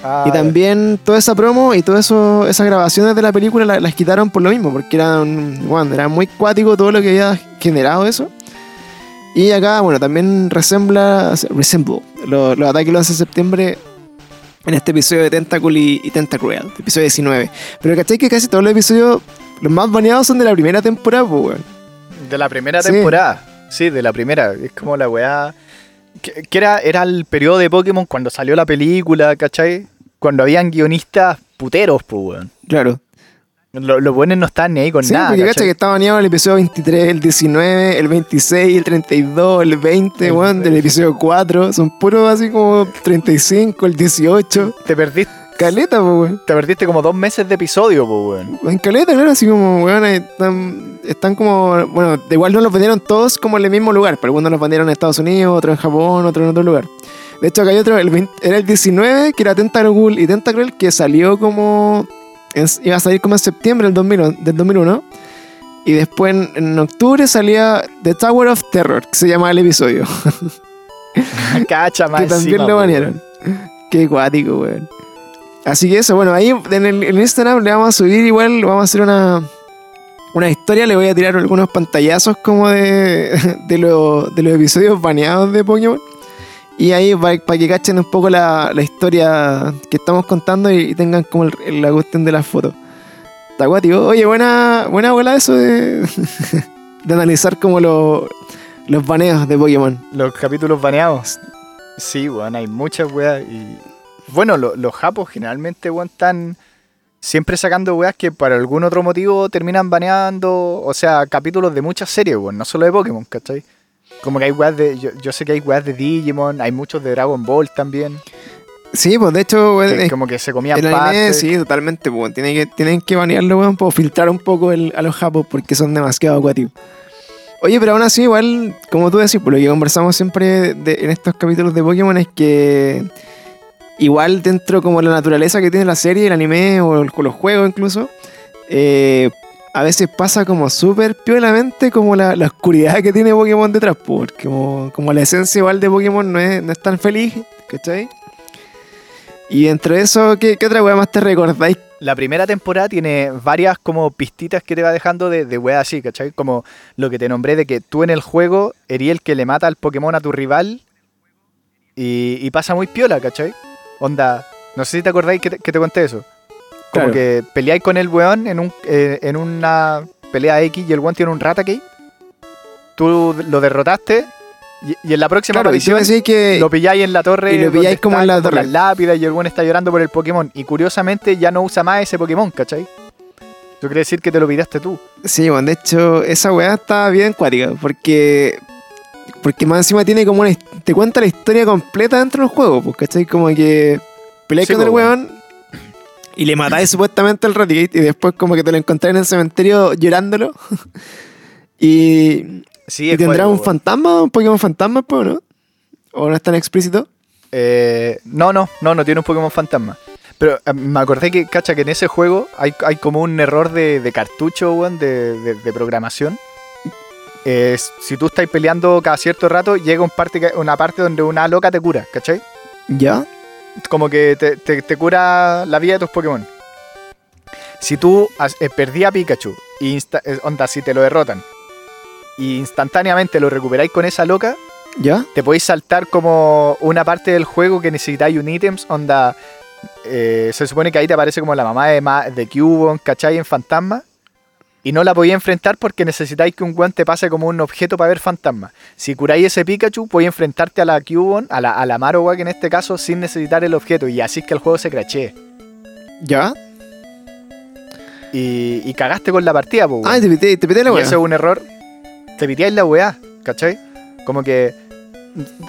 Ah, Y también toda esa promo y todas esas grabaciones de la película la- las, quitaron por lo mismo, porque eran, bueno, era muy cuático todo lo que había generado eso. Y acá, bueno, también resembla, resemble lo- los ataques del 11 de septiembre en este episodio de Tentacle y, y Tentacruel, episodio 19. Pero ¿cachai que casi todos los episodios, los más baneados son de la primera temporada, pues, weón? De la primera Sí. temporada. Sí, de la primera. Es como la weá. Que, que era, era el periodo de Pokémon cuando salió la película, ¿cachai? Cuando habían guionistas puteros, pues, weón. Claro. Lo- Los buenos no estaban ni ahí con Sí, nada. porque cacha que está baneado el episodio 23, el 19, el 26, el 32, el 20, El weón, del 20. episodio 4. Son puros así como 35, el 18. Te perdiste, Caleta, pues, weón. te perdiste como dos meses de episodio, pues, weón. En caleta, claro, así como, weón, están, están como, bueno, de igual no los vendieron todos como en el mismo lugar, pero algunos los vendieron en Estados Unidos, otros en Japón, otros en otro lugar. De hecho, acá hay otro, el 20 era el 19, que era Tentacruel y Tentacruel, que salió como, iba a salir como en septiembre del 2001, del 2001 y después en, en octubre salía The Tower of Terror, que se llamaba el episodio, <laughs> Cacha más que también encima, lo banearon. Qué cuático, weón. Así que eso, bueno, ahí en el en Instagram le vamos a subir igual, vamos a hacer una, una historia, le voy a tirar algunos pantallazos como de, <laughs> de, lo- de los episodios baneados de Pokémon. Y ahí para que cachen un poco la, la historia que estamos contando y, tengan como el, la cuestión de las fotos. Está guático. Oye, buena, buena bola eso de, <laughs> de analizar como lo- los baneos de Pokémon. Los capítulos baneados. Sí, weón, hay muchas weas. Y bueno, lo- los japos generalmente, weón, están siempre sacando weas que por algún otro motivo terminan baneando. O sea, capítulos de muchas series, weón, no solo de Pokémon, ¿cachai? Como que hay weas de. Yo, yo sé que hay weas de Digimon, hay muchos de Dragon Ball también. Sí, pues de hecho, weón, Que como que se comían El anime, partes. sí, totalmente, weón. Tienen que, tienen que banearlo, weón, para filtrar un poco el- a los japos porque son demasiado acuáticos. Oye, pero aún así, igual, como tú decís, por lo que conversamos siempre de- en estos capítulos de Pokémon es que igual dentro como la naturaleza que tiene la serie, el anime o el- los juegos incluso, eh, a veces pasa como súper piolamente como la, la oscuridad que tiene Pokémon detrás, porque como, como la esencia igual de Pokémon no es, no es tan feliz, ¿cachai? Y dentro de eso, ¿qué, qué otra weá más te recordáis? La primera temporada tiene varias como pistitas que te va dejando de, de weas así, ¿cachai? Como lo que te nombré de que tú en el juego eres el que le mata al Pokémon a tu rival y, y pasa muy piola, ¿cachai? Onda, no sé si te acordáis que te, que te conté eso. Como Claro. que peleáis con el weón en, un, eh, en una pelea X y el weón tiene un Raticate. Tú lo derrotaste y, y en la próxima Claro, aparición que... lo pilláis en la torre. y lo pilláis como en la torre. las lápidas y el weón está llorando por el Pokémon. Y curiosamente ya no usa más ese Pokémon, ¿cachai? Eso quiere decir que te lo pillaste tú. Sí, bueno, de hecho, esa weá está bien cuática, porque. Porque más encima tiene como una. Te cuenta la historia completa dentro del juego, pues, ¿cachai? Como que peleáis Sí, con el po, weón y le matáis supuestamente al Raticate y después, como que te lo encontráis en el cementerio llorándolo. <laughs> y. Sí, ¿Y tendrá un fantasma? ¿Un Pokémon fantasma, pues, no? ¿O no es tan explícito? Eh, no, no, no, no tiene un Pokémon fantasma. Pero eh, me acordé que, cacha, que en ese juego hay, hay como un error de, de cartucho, weón, de, de- de programación. Eh, si tú estás peleando cada cierto rato, llega un parte, que- una parte donde una loca te cura, ¿cachai? ¿Ya? Como que te, te- te cura la vida de tus Pokémon. Si tú has- eh, perdí a Pikachu, y insta- eh, onda, si te lo derrotan, y instantáneamente lo recuperáis con esa loca, ¿Ya? te podéis saltar como una parte del juego que necesitáis un ítems, onda. eh, se supone que ahí te aparece como la mamá de, Ma- de Cubone, ¿cachai? En fantasma. Y no la podéis enfrentar porque necesitáis que un guante te pase como un objeto para ver fantasma. Si curáis ese Pikachu, podéis enfrentarte a la Cubone, a la, a la Marowak en este caso, sin necesitar el objeto. Y así es que el juego se crachee. ¿Ya? Y, y cagaste con la partida, pues. Ah, te pité, te pité la Y weá. eso es un error. Te piteáis la weá, ¿cachai? Como que.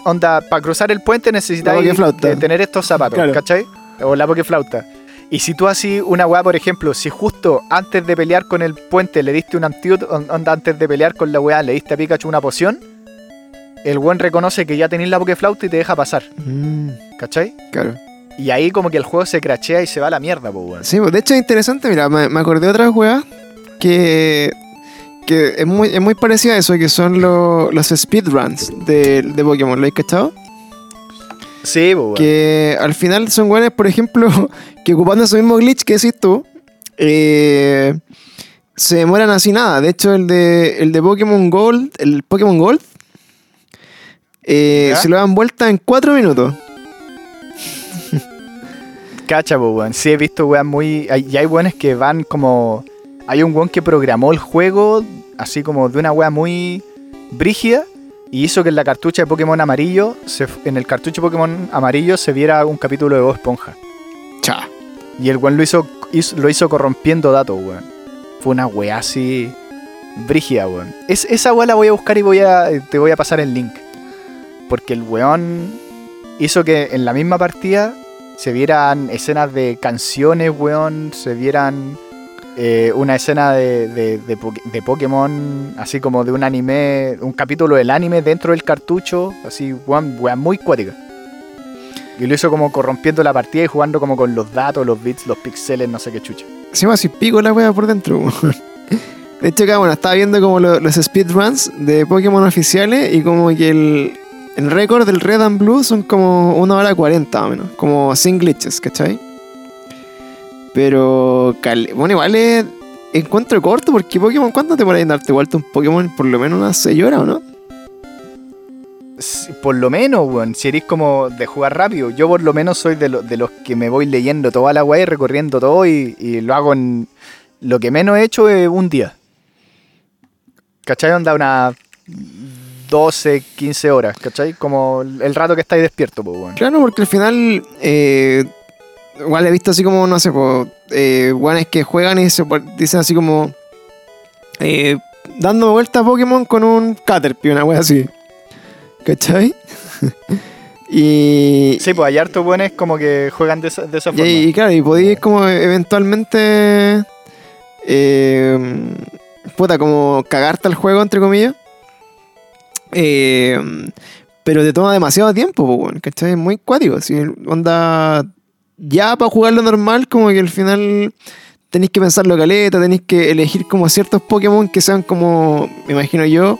Onda, para cruzar el puente necesitáis tener estos zapatos, Claro. ¿cachai? O la pokeflauta. Y si tú así una weá, por ejemplo, si justo antes de pelear con el puente le diste un antídoto, onda antes de pelear con la weá le diste a Pikachu una poción, el buen reconoce que ya tenéis la pokeflauta y te deja pasar, Mm, ¿cachai? claro. Y ahí como que el juego se crachea y se va a la mierda, pues weón. Sí, pues de hecho es interesante, mira, me, me acordé de otras weas que, que es muy, es muy parecida a eso, que son lo- los speedruns de, de Pokémon, ¿lo has cachado? Sí, pues weón. Que al final son weones, por ejemplo, <laughs> que ocupando ese mismo glitch que decís tú, eh, se demoran así nada. De hecho, el de, el de Pokémon Gold, el Pokémon Gold, eh, se lo dan vuelta en 4 minutos. Cacha, po, weón. Sí, he visto weón muy. hay- Y hay weones que van como. Hay un weón que programó el juego así como de una wea muy brígida y hizo que en la cartucha de Pokémon amarillo, se- en el cartucho de Pokémon amarillo se viera un capítulo de Bob Esponja. Cha. Y el weón lo hizo, hizo- lo hizo corrompiendo datos, weón. Fue una wea así brígida, weón. Es, esa wea la voy a buscar y voy a, te voy a pasar el link. Porque el weón hizo que en la misma partida se vieran escenas de canciones, weón. Se vieran eh, una escena de, de, de Poké- de Pokémon, así como de un anime, un capítulo del anime dentro del cartucho. Así, muy cuática. Y lo hizo como corrompiendo la partida y jugando como con los datos, los bits, los píxeles, no sé qué chucha. Se llama así pico la wea por dentro. De hecho, acá, bueno, estaba viendo como lo- los speedruns de Pokémon oficiales y como que el, el récord del Red and Blue son como una hora 40 más o menos, como sin glitches, ¿cachai? Pero, bueno, igual es encuentro corto porque Pokémon, ¿cuánto te podés darte vuelta un Pokémon? Por lo menos unas 6 horas, ¿o no? Sí, Por lo menos, weón, si eres como de jugar rápido, yo por lo menos soy de, lo- de los que me voy leyendo toda la weá y recorriendo todo y, y lo hago en... Lo que menos he hecho es un día. ¿Cachai? Onda unas 12, 15 horas, ¿cachai? Como el rato que estáis despierto, pues, weón. Claro, porque al final, eh, igual he visto así como, no sé, pues, eh, guanes que juegan y se dicen así como, eh, dando vuelta a Pokémon con un Caterpie, una wea así. ¿Cachai? <laughs> y, Sí, pues hay hartos buenos como que juegan de esa, de esa y, forma. y claro, y podéis como eventualmente, eh, puta, como cagarte al juego, entre comillas. Eh, pero te toma demasiado tiempo, ¿cachai? Es muy cuático. Si onda. Ya para jugarlo normal, como que al final tenéis que pensarlo caleta, tenéis que elegir como ciertos Pokémon que sean como, me imagino yo,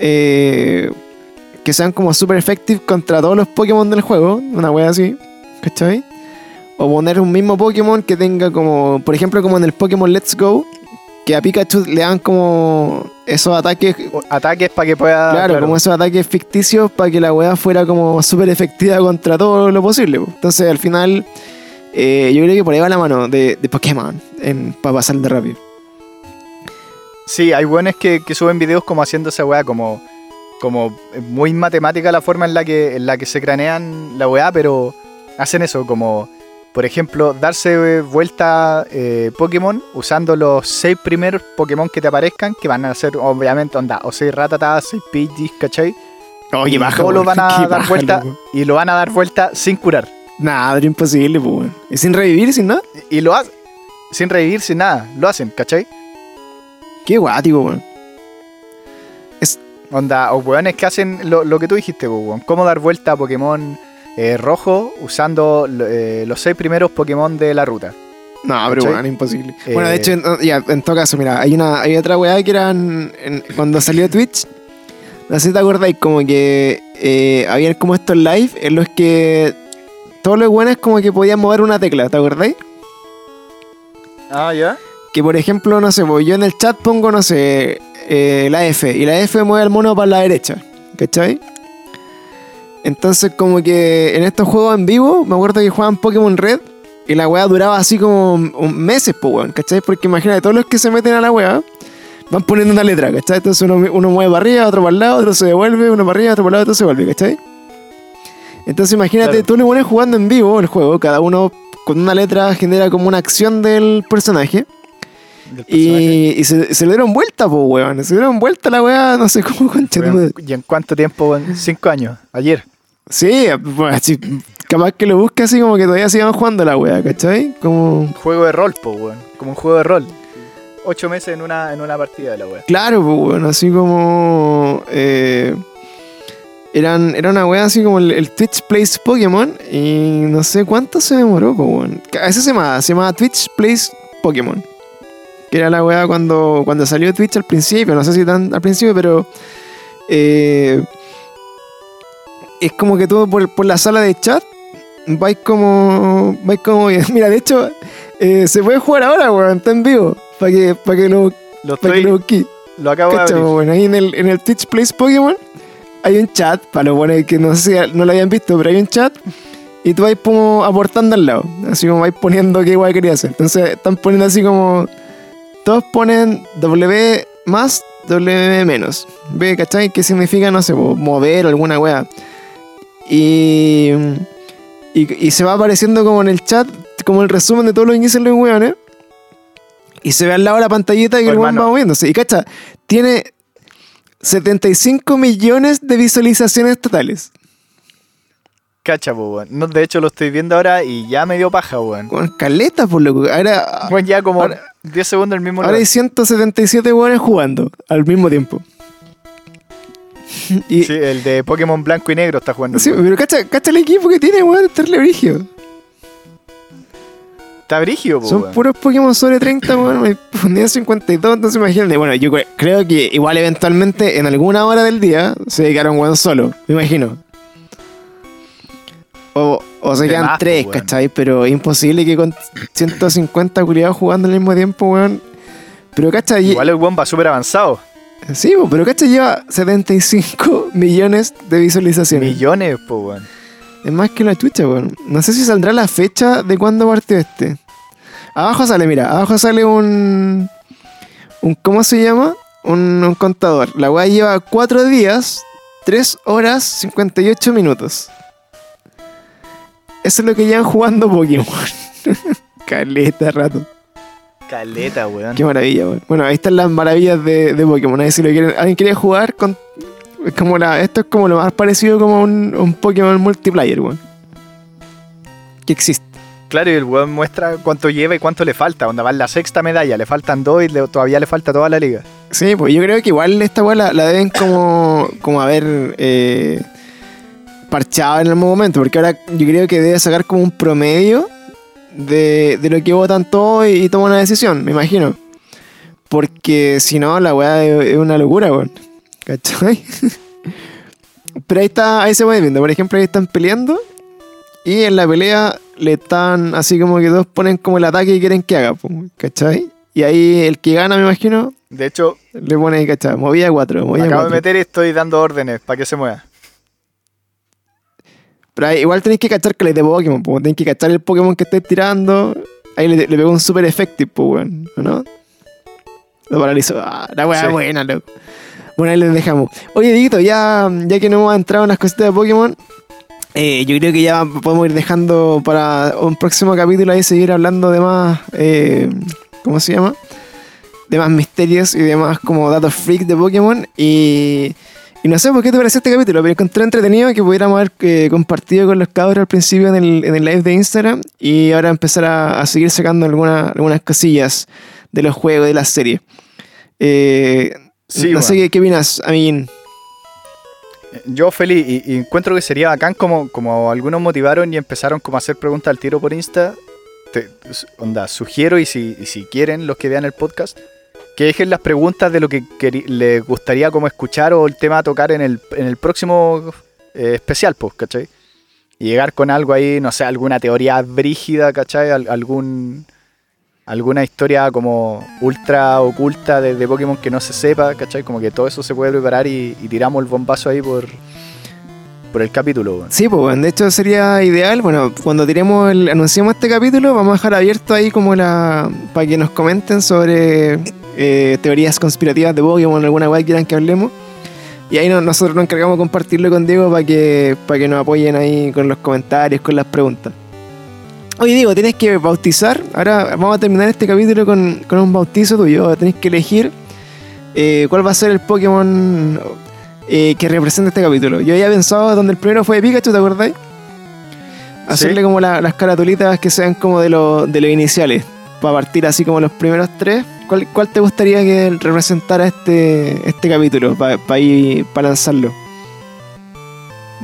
eh, que sean como super effective contra todos los Pokémon del juego, una wea así, ¿cachai? O poner un mismo Pokémon que tenga como, por ejemplo, como en el Pokémon Let's Go, que a Pikachu le dan como esos ataques. Ataques para que pueda. Claro, como esos ataques ficticios para que la weá fuera como súper efectiva contra todo lo posible. po. Entonces al final, eh, yo creo que por ahí va la mano de, de Pokémon para pasar de rápido. Sí, hay buenos que, que suben videos como haciendo esa weá, como, como muy matemática la forma en la que, en la que se cranean la weá, pero hacen eso, como por ejemplo, darse vuelta eh, Pokémon usando los seis primeros Pokémon que te aparezcan, que van a ser obviamente onda, o seis Rattata, seis Pidgeys, ¿cachai? Oye, y baja, todos van a <laughs> dar baja, vuelta loco. y lo van a dar vuelta sin curar. Nada, imposible, pues. ¿Y sin revivir, sin nada? Y lo hacen sin revivir, sin nada, lo hacen, ¿cachai? Qué guático, weón. Onda, o weones que hacen lo, lo que tú dijiste, po, weón. Cómo dar vuelta a Pokémon eh, rojo usando eh, los seis primeros Pokémon de la ruta. No, pero ¿Cachai? weón, imposible. Eh, Bueno, de hecho, en, ya, en todo caso, mira, hay una hay otra weá que eran en- cuando salió Twitch. No sé si te acordáis, como que eh, habían como estos live en los que todos los buenos como que podían mover una tecla, ¿te acordáis? Ah, ya. Que por ejemplo, no sé, pues, yo en el chat pongo, no sé, eh, la F, y la F mueve al mono para la derecha, ¿cachai? Entonces, como que en estos juegos en vivo, me acuerdo que jugaban Pokémon Red, y la weá duraba así como meses, pues, weón, ¿cachai? Porque imagínate, todos los que se meten a la weá van poniendo una letra, ¿cachai? Entonces uno, uno mueve para arriba, otro para el lado, otro se devuelve, uno para arriba, otro para el lado, otro se vuelve, ¿cachai? Entonces imagínate, Claro. tú le pones jugando en vivo el juego, cada uno con una letra genera como una acción del personaje. Del. Y, y se, se le dieron vuelta, pues, weón. Se le dieron vuelta la weá, no sé cómo concha. ¿Y en cuánto tiempo? weón? Cinco años. Ayer. Sí, pues, así, capaz que lo busque así como que todavía sigan jugando la weá, ¿cachai? Como. Juego de rol, po, weón. Como un juego de rol. Ocho meses en una, en una partida de la weá. Claro, pues, weón, así como. eh, eran, era una weá así como el, el Twitch Plays Pokémon y no sé cuánto se demoró, pues, weón. Ese se llamaba, se llamaba Twitch Plays Pokémon. Que era la weá cuando, cuando salió Twitch al principio, no sé si tan al principio, pero. eh, es como que tú por, por la sala de chat vais como. vais como. <laughs> Mira, de hecho, eh, se puede jugar ahora, weón, está en vivo. Para que, para que lo, Lo, que estoy- lo acabo de abrir. bueno, ahí en el, en el Twitch Plays Pokémon hay un chat, para los buenos que no sé si no lo habían visto, pero hay un chat y tú vas como aportando al lado, así como vais poniendo qué igual querías hacer. Entonces están poniendo así como, todos ponen W más, W menos. ¿Ve, cachai? ¿Qué significa, no sé, mover o alguna wea? Y, y, y se va apareciendo como en el chat, como el resumen de todo lo que dicen los weones. Y se ve al lado de la pantallita que Oh, el weón va moviéndose. Y cacha, tiene 75 millones de visualizaciones totales. Cacha, weón. No, de hecho, lo estoy viendo ahora y ya me dio paja, weón. Con caleta, por loco. Ahora, Bueno, ya como Ahora- 10 segundos el mismo ahora lugar. hay 177 weones jugando al mismo tiempo. <laughs> y, Sí, el de Pokémon blanco y negro está jugando. sí, pero cacha, cacha el equipo que tiene, weón, estarle brigio. Está brigio, po, Son weón. puros Pokémon sobre 30, weón. Me ponía 52, entonces imagínate. Bueno, yo cre- creo que igual eventualmente en alguna hora del día se dedicaron weón solo, me imagino. O, o se quedan más, tres, weón. ¿cachai? Pero es imposible que con 150 culiados jugando al mismo tiempo, weón. Pero, ¿cachai? Igual el weón va súper avanzado. Sí, po, pero, ¿cachai? Lleva 75 <laughs> millones de visualizaciones. Millones, po, weón. Es más que la chucha, weón. No sé si saldrá la fecha de cuándo partió este. Abajo sale, mira, abajo sale un. un ¿Cómo se llama? Un, un contador. La weá lleva 4 días, 3 horas, 58 minutos. Eso es lo que llevan jugando Pokémon. <laughs> Caleta rato. Caleta, weón. Qué maravilla, weón. Bueno, ahí están las maravillas de, de Pokémon. Ahí si lo quieren, alguien quiere jugar con. es como la, esto es como lo más parecido como un, un Pokémon multiplayer, weón. Que existe. Claro, y el weón muestra cuánto lleva y cuánto le falta. Onda va en la sexta medalla, le faltan dos y le- todavía le falta toda la liga. Sí, pues yo creo que igual esta weá la, la deben como, como haber eh, parchado en algún momento, porque ahora yo creo que debe sacar como un promedio de, de lo que votan todos y, y toma una decisión, me imagino. Porque si no, la weá es, una locura, weón. ¿Cachai? <laughs> Pero ahí está, ahí se puede viendo. Por ejemplo, ahí están peleando y en la pelea le están así como que dos ponen como el ataque que quieren que haga, ¿cachai? Y ahí el que gana, me imagino, De hecho, le pone, ¿cachai? Movía 4, movía acabo de 4. meter y estoy dando órdenes para que se mueva. Pero ahí igual tenéis que cachar que le de Pokémon, pues tenéis que cachar el Pokémon que estáis tirando. Ahí le, le pegó un super effective, pues, weón, ¿o ¿no? Lo paralizó. Ah, la weá Sí. buena, loco. Bueno, ahí les dejamos. Oye, Diguito, ya, ya que no hemos entrado en las cositas de Pokémon, eh, yo creo que ya podemos ir dejando para un próximo capítulo ahí seguir hablando de más. eh, ¿Cómo se llama? De más misterios y de más como datos freaks de Pokémon. Y. Y no sé por qué te pareció este capítulo, pero encontré entretenido que pudiéramos haber eh, compartido con los cabros al principio en el, en el live de Instagram y ahora empezar a, a seguir sacando alguna- algunas cosillas de los juegos, de la serie. Eh, Sí, no sé weón. qué, qué opinas, amiguín. Yo feliz y, y encuentro que sería bacán como, como algunos motivaron y empezaron como a hacer preguntas al tiro por Insta. Te- onda, sugiero y si, y si quieren los que vean el podcast, que dejen las preguntas de lo que les gustaría como escuchar o el tema a tocar en el, en el próximo eh, especial, pues, ¿cachai? Y llegar con algo ahí, no sé, alguna teoría brígida, ¿cachai? Al- algún, alguna historia como ultra oculta de, Pokémon que no se sepa, ¿cachai? Como que todo eso se puede preparar y, tiramos el bombazo ahí por, por el capítulo. weón. Sí, pues bueno, de hecho sería ideal, bueno, cuando tiremos el, anunciemos este capítulo, vamos a dejar abierto ahí como la, para que nos comenten sobre eh, teorías conspirativas de Pokémon, alguna weá que quieran que hablemos. Y ahí no- nosotros nos encargamos de compartirlo con Diego para que, para que nos apoyen ahí con los comentarios, con las preguntas. Oye, Diego, tienes que bautizar. Ahora vamos a terminar este capítulo con, con un bautizo tuyo. Tenés que elegir eh, cuál va a ser el Pokémon eh, que representa este capítulo. Yo había pensado donde el primero fue Pikachu, ¿te acordáis? Hacerle Sí. como la- las caratulitas que sean como de, lo- de los iniciales. Para partir así como los primeros tres. ¿Cuál, cuál te gustaría que representara este, este capítulo? Para ir para lanzarlo.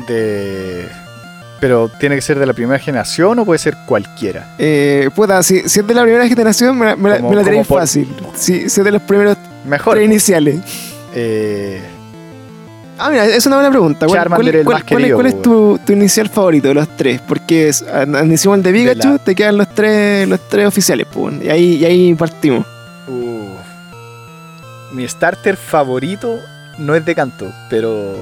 De... Pero tiene que ser de la primera generación o puede ser cualquiera. Eh, puta, si, si es de la primera generación, me, la- me la- me tenéis fácil. Si, si es de los primeros Mejor. tres iniciales. Eh, Ah, mira, es una buena pregunta. ¿Cuál, es- querido, tu, tu inicial favorito de los tres? Porque es, hicimos el de Pikachu, la- te quedan los tres, los tres oficiales, pues, y ahí, y ahí partimos. Mi starter favorito no es de canto, pero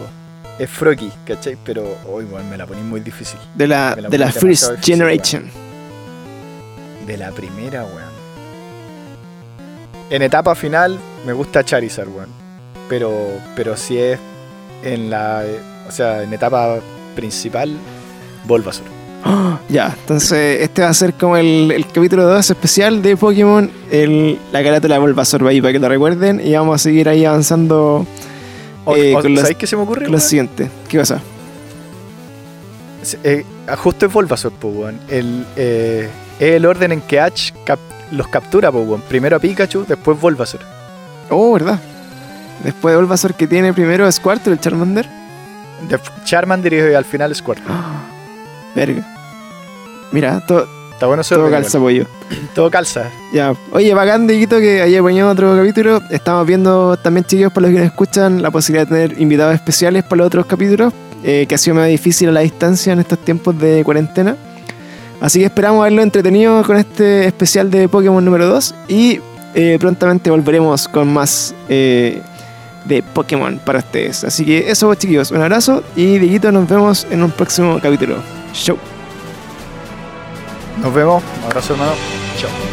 es Froakie, ¿cachai? Pero hoy bueno, me la poní muy difícil. De la, de la First difícil, Generation. De la primera, weón. En etapa final me gusta Charizard, weón. Pero, pero si es en la. eh, O sea, en etapa principal, Bulbasaur. ¡Ah! <gasps> Ya, entonces este va a ser como el, el capítulo 2 especial de Pokémon, el, la carátula de Bulbasaur ahí para que lo recuerden y vamos a seguir ahí avanzando Eh, o- con los- ¿Sabéis qué se me ocurre? con lo siguiente. ¿Qué pasa? Eh, justo es Bulbasaur, po, weón. El, eh, es el orden en que Ash cap- los captura, po, weón. Primero a Pikachu, después Bulbasaur. Oh, ¿verdad? Después de Bulbasaur que tiene primero a Squirtle, el Charmander. De Charmander y al final Squirtle. <gasps> ¡Ah! Verga. Mira, todo, Está bueno todo calza pollo. Todo calza. Ya, oye, bacán, Dieguito, que haya apañado otro capítulo. Estamos viendo también, chiquillos, para los que nos escuchan, la posibilidad de tener invitados especiales para los otros capítulos, eh, que ha sido más difícil a la distancia en estos tiempos de cuarentena. Así que esperamos haberlo entretenido con este especial de Pokémon número 2 y eh, prontamente volveremos con más eh, de Pokémon para ustedes. Así que eso, chiquillos, un abrazo y Dieguito, nos vemos en un próximo capítulo. Show. Nos vemos. Un abrazo, hermano. Chao.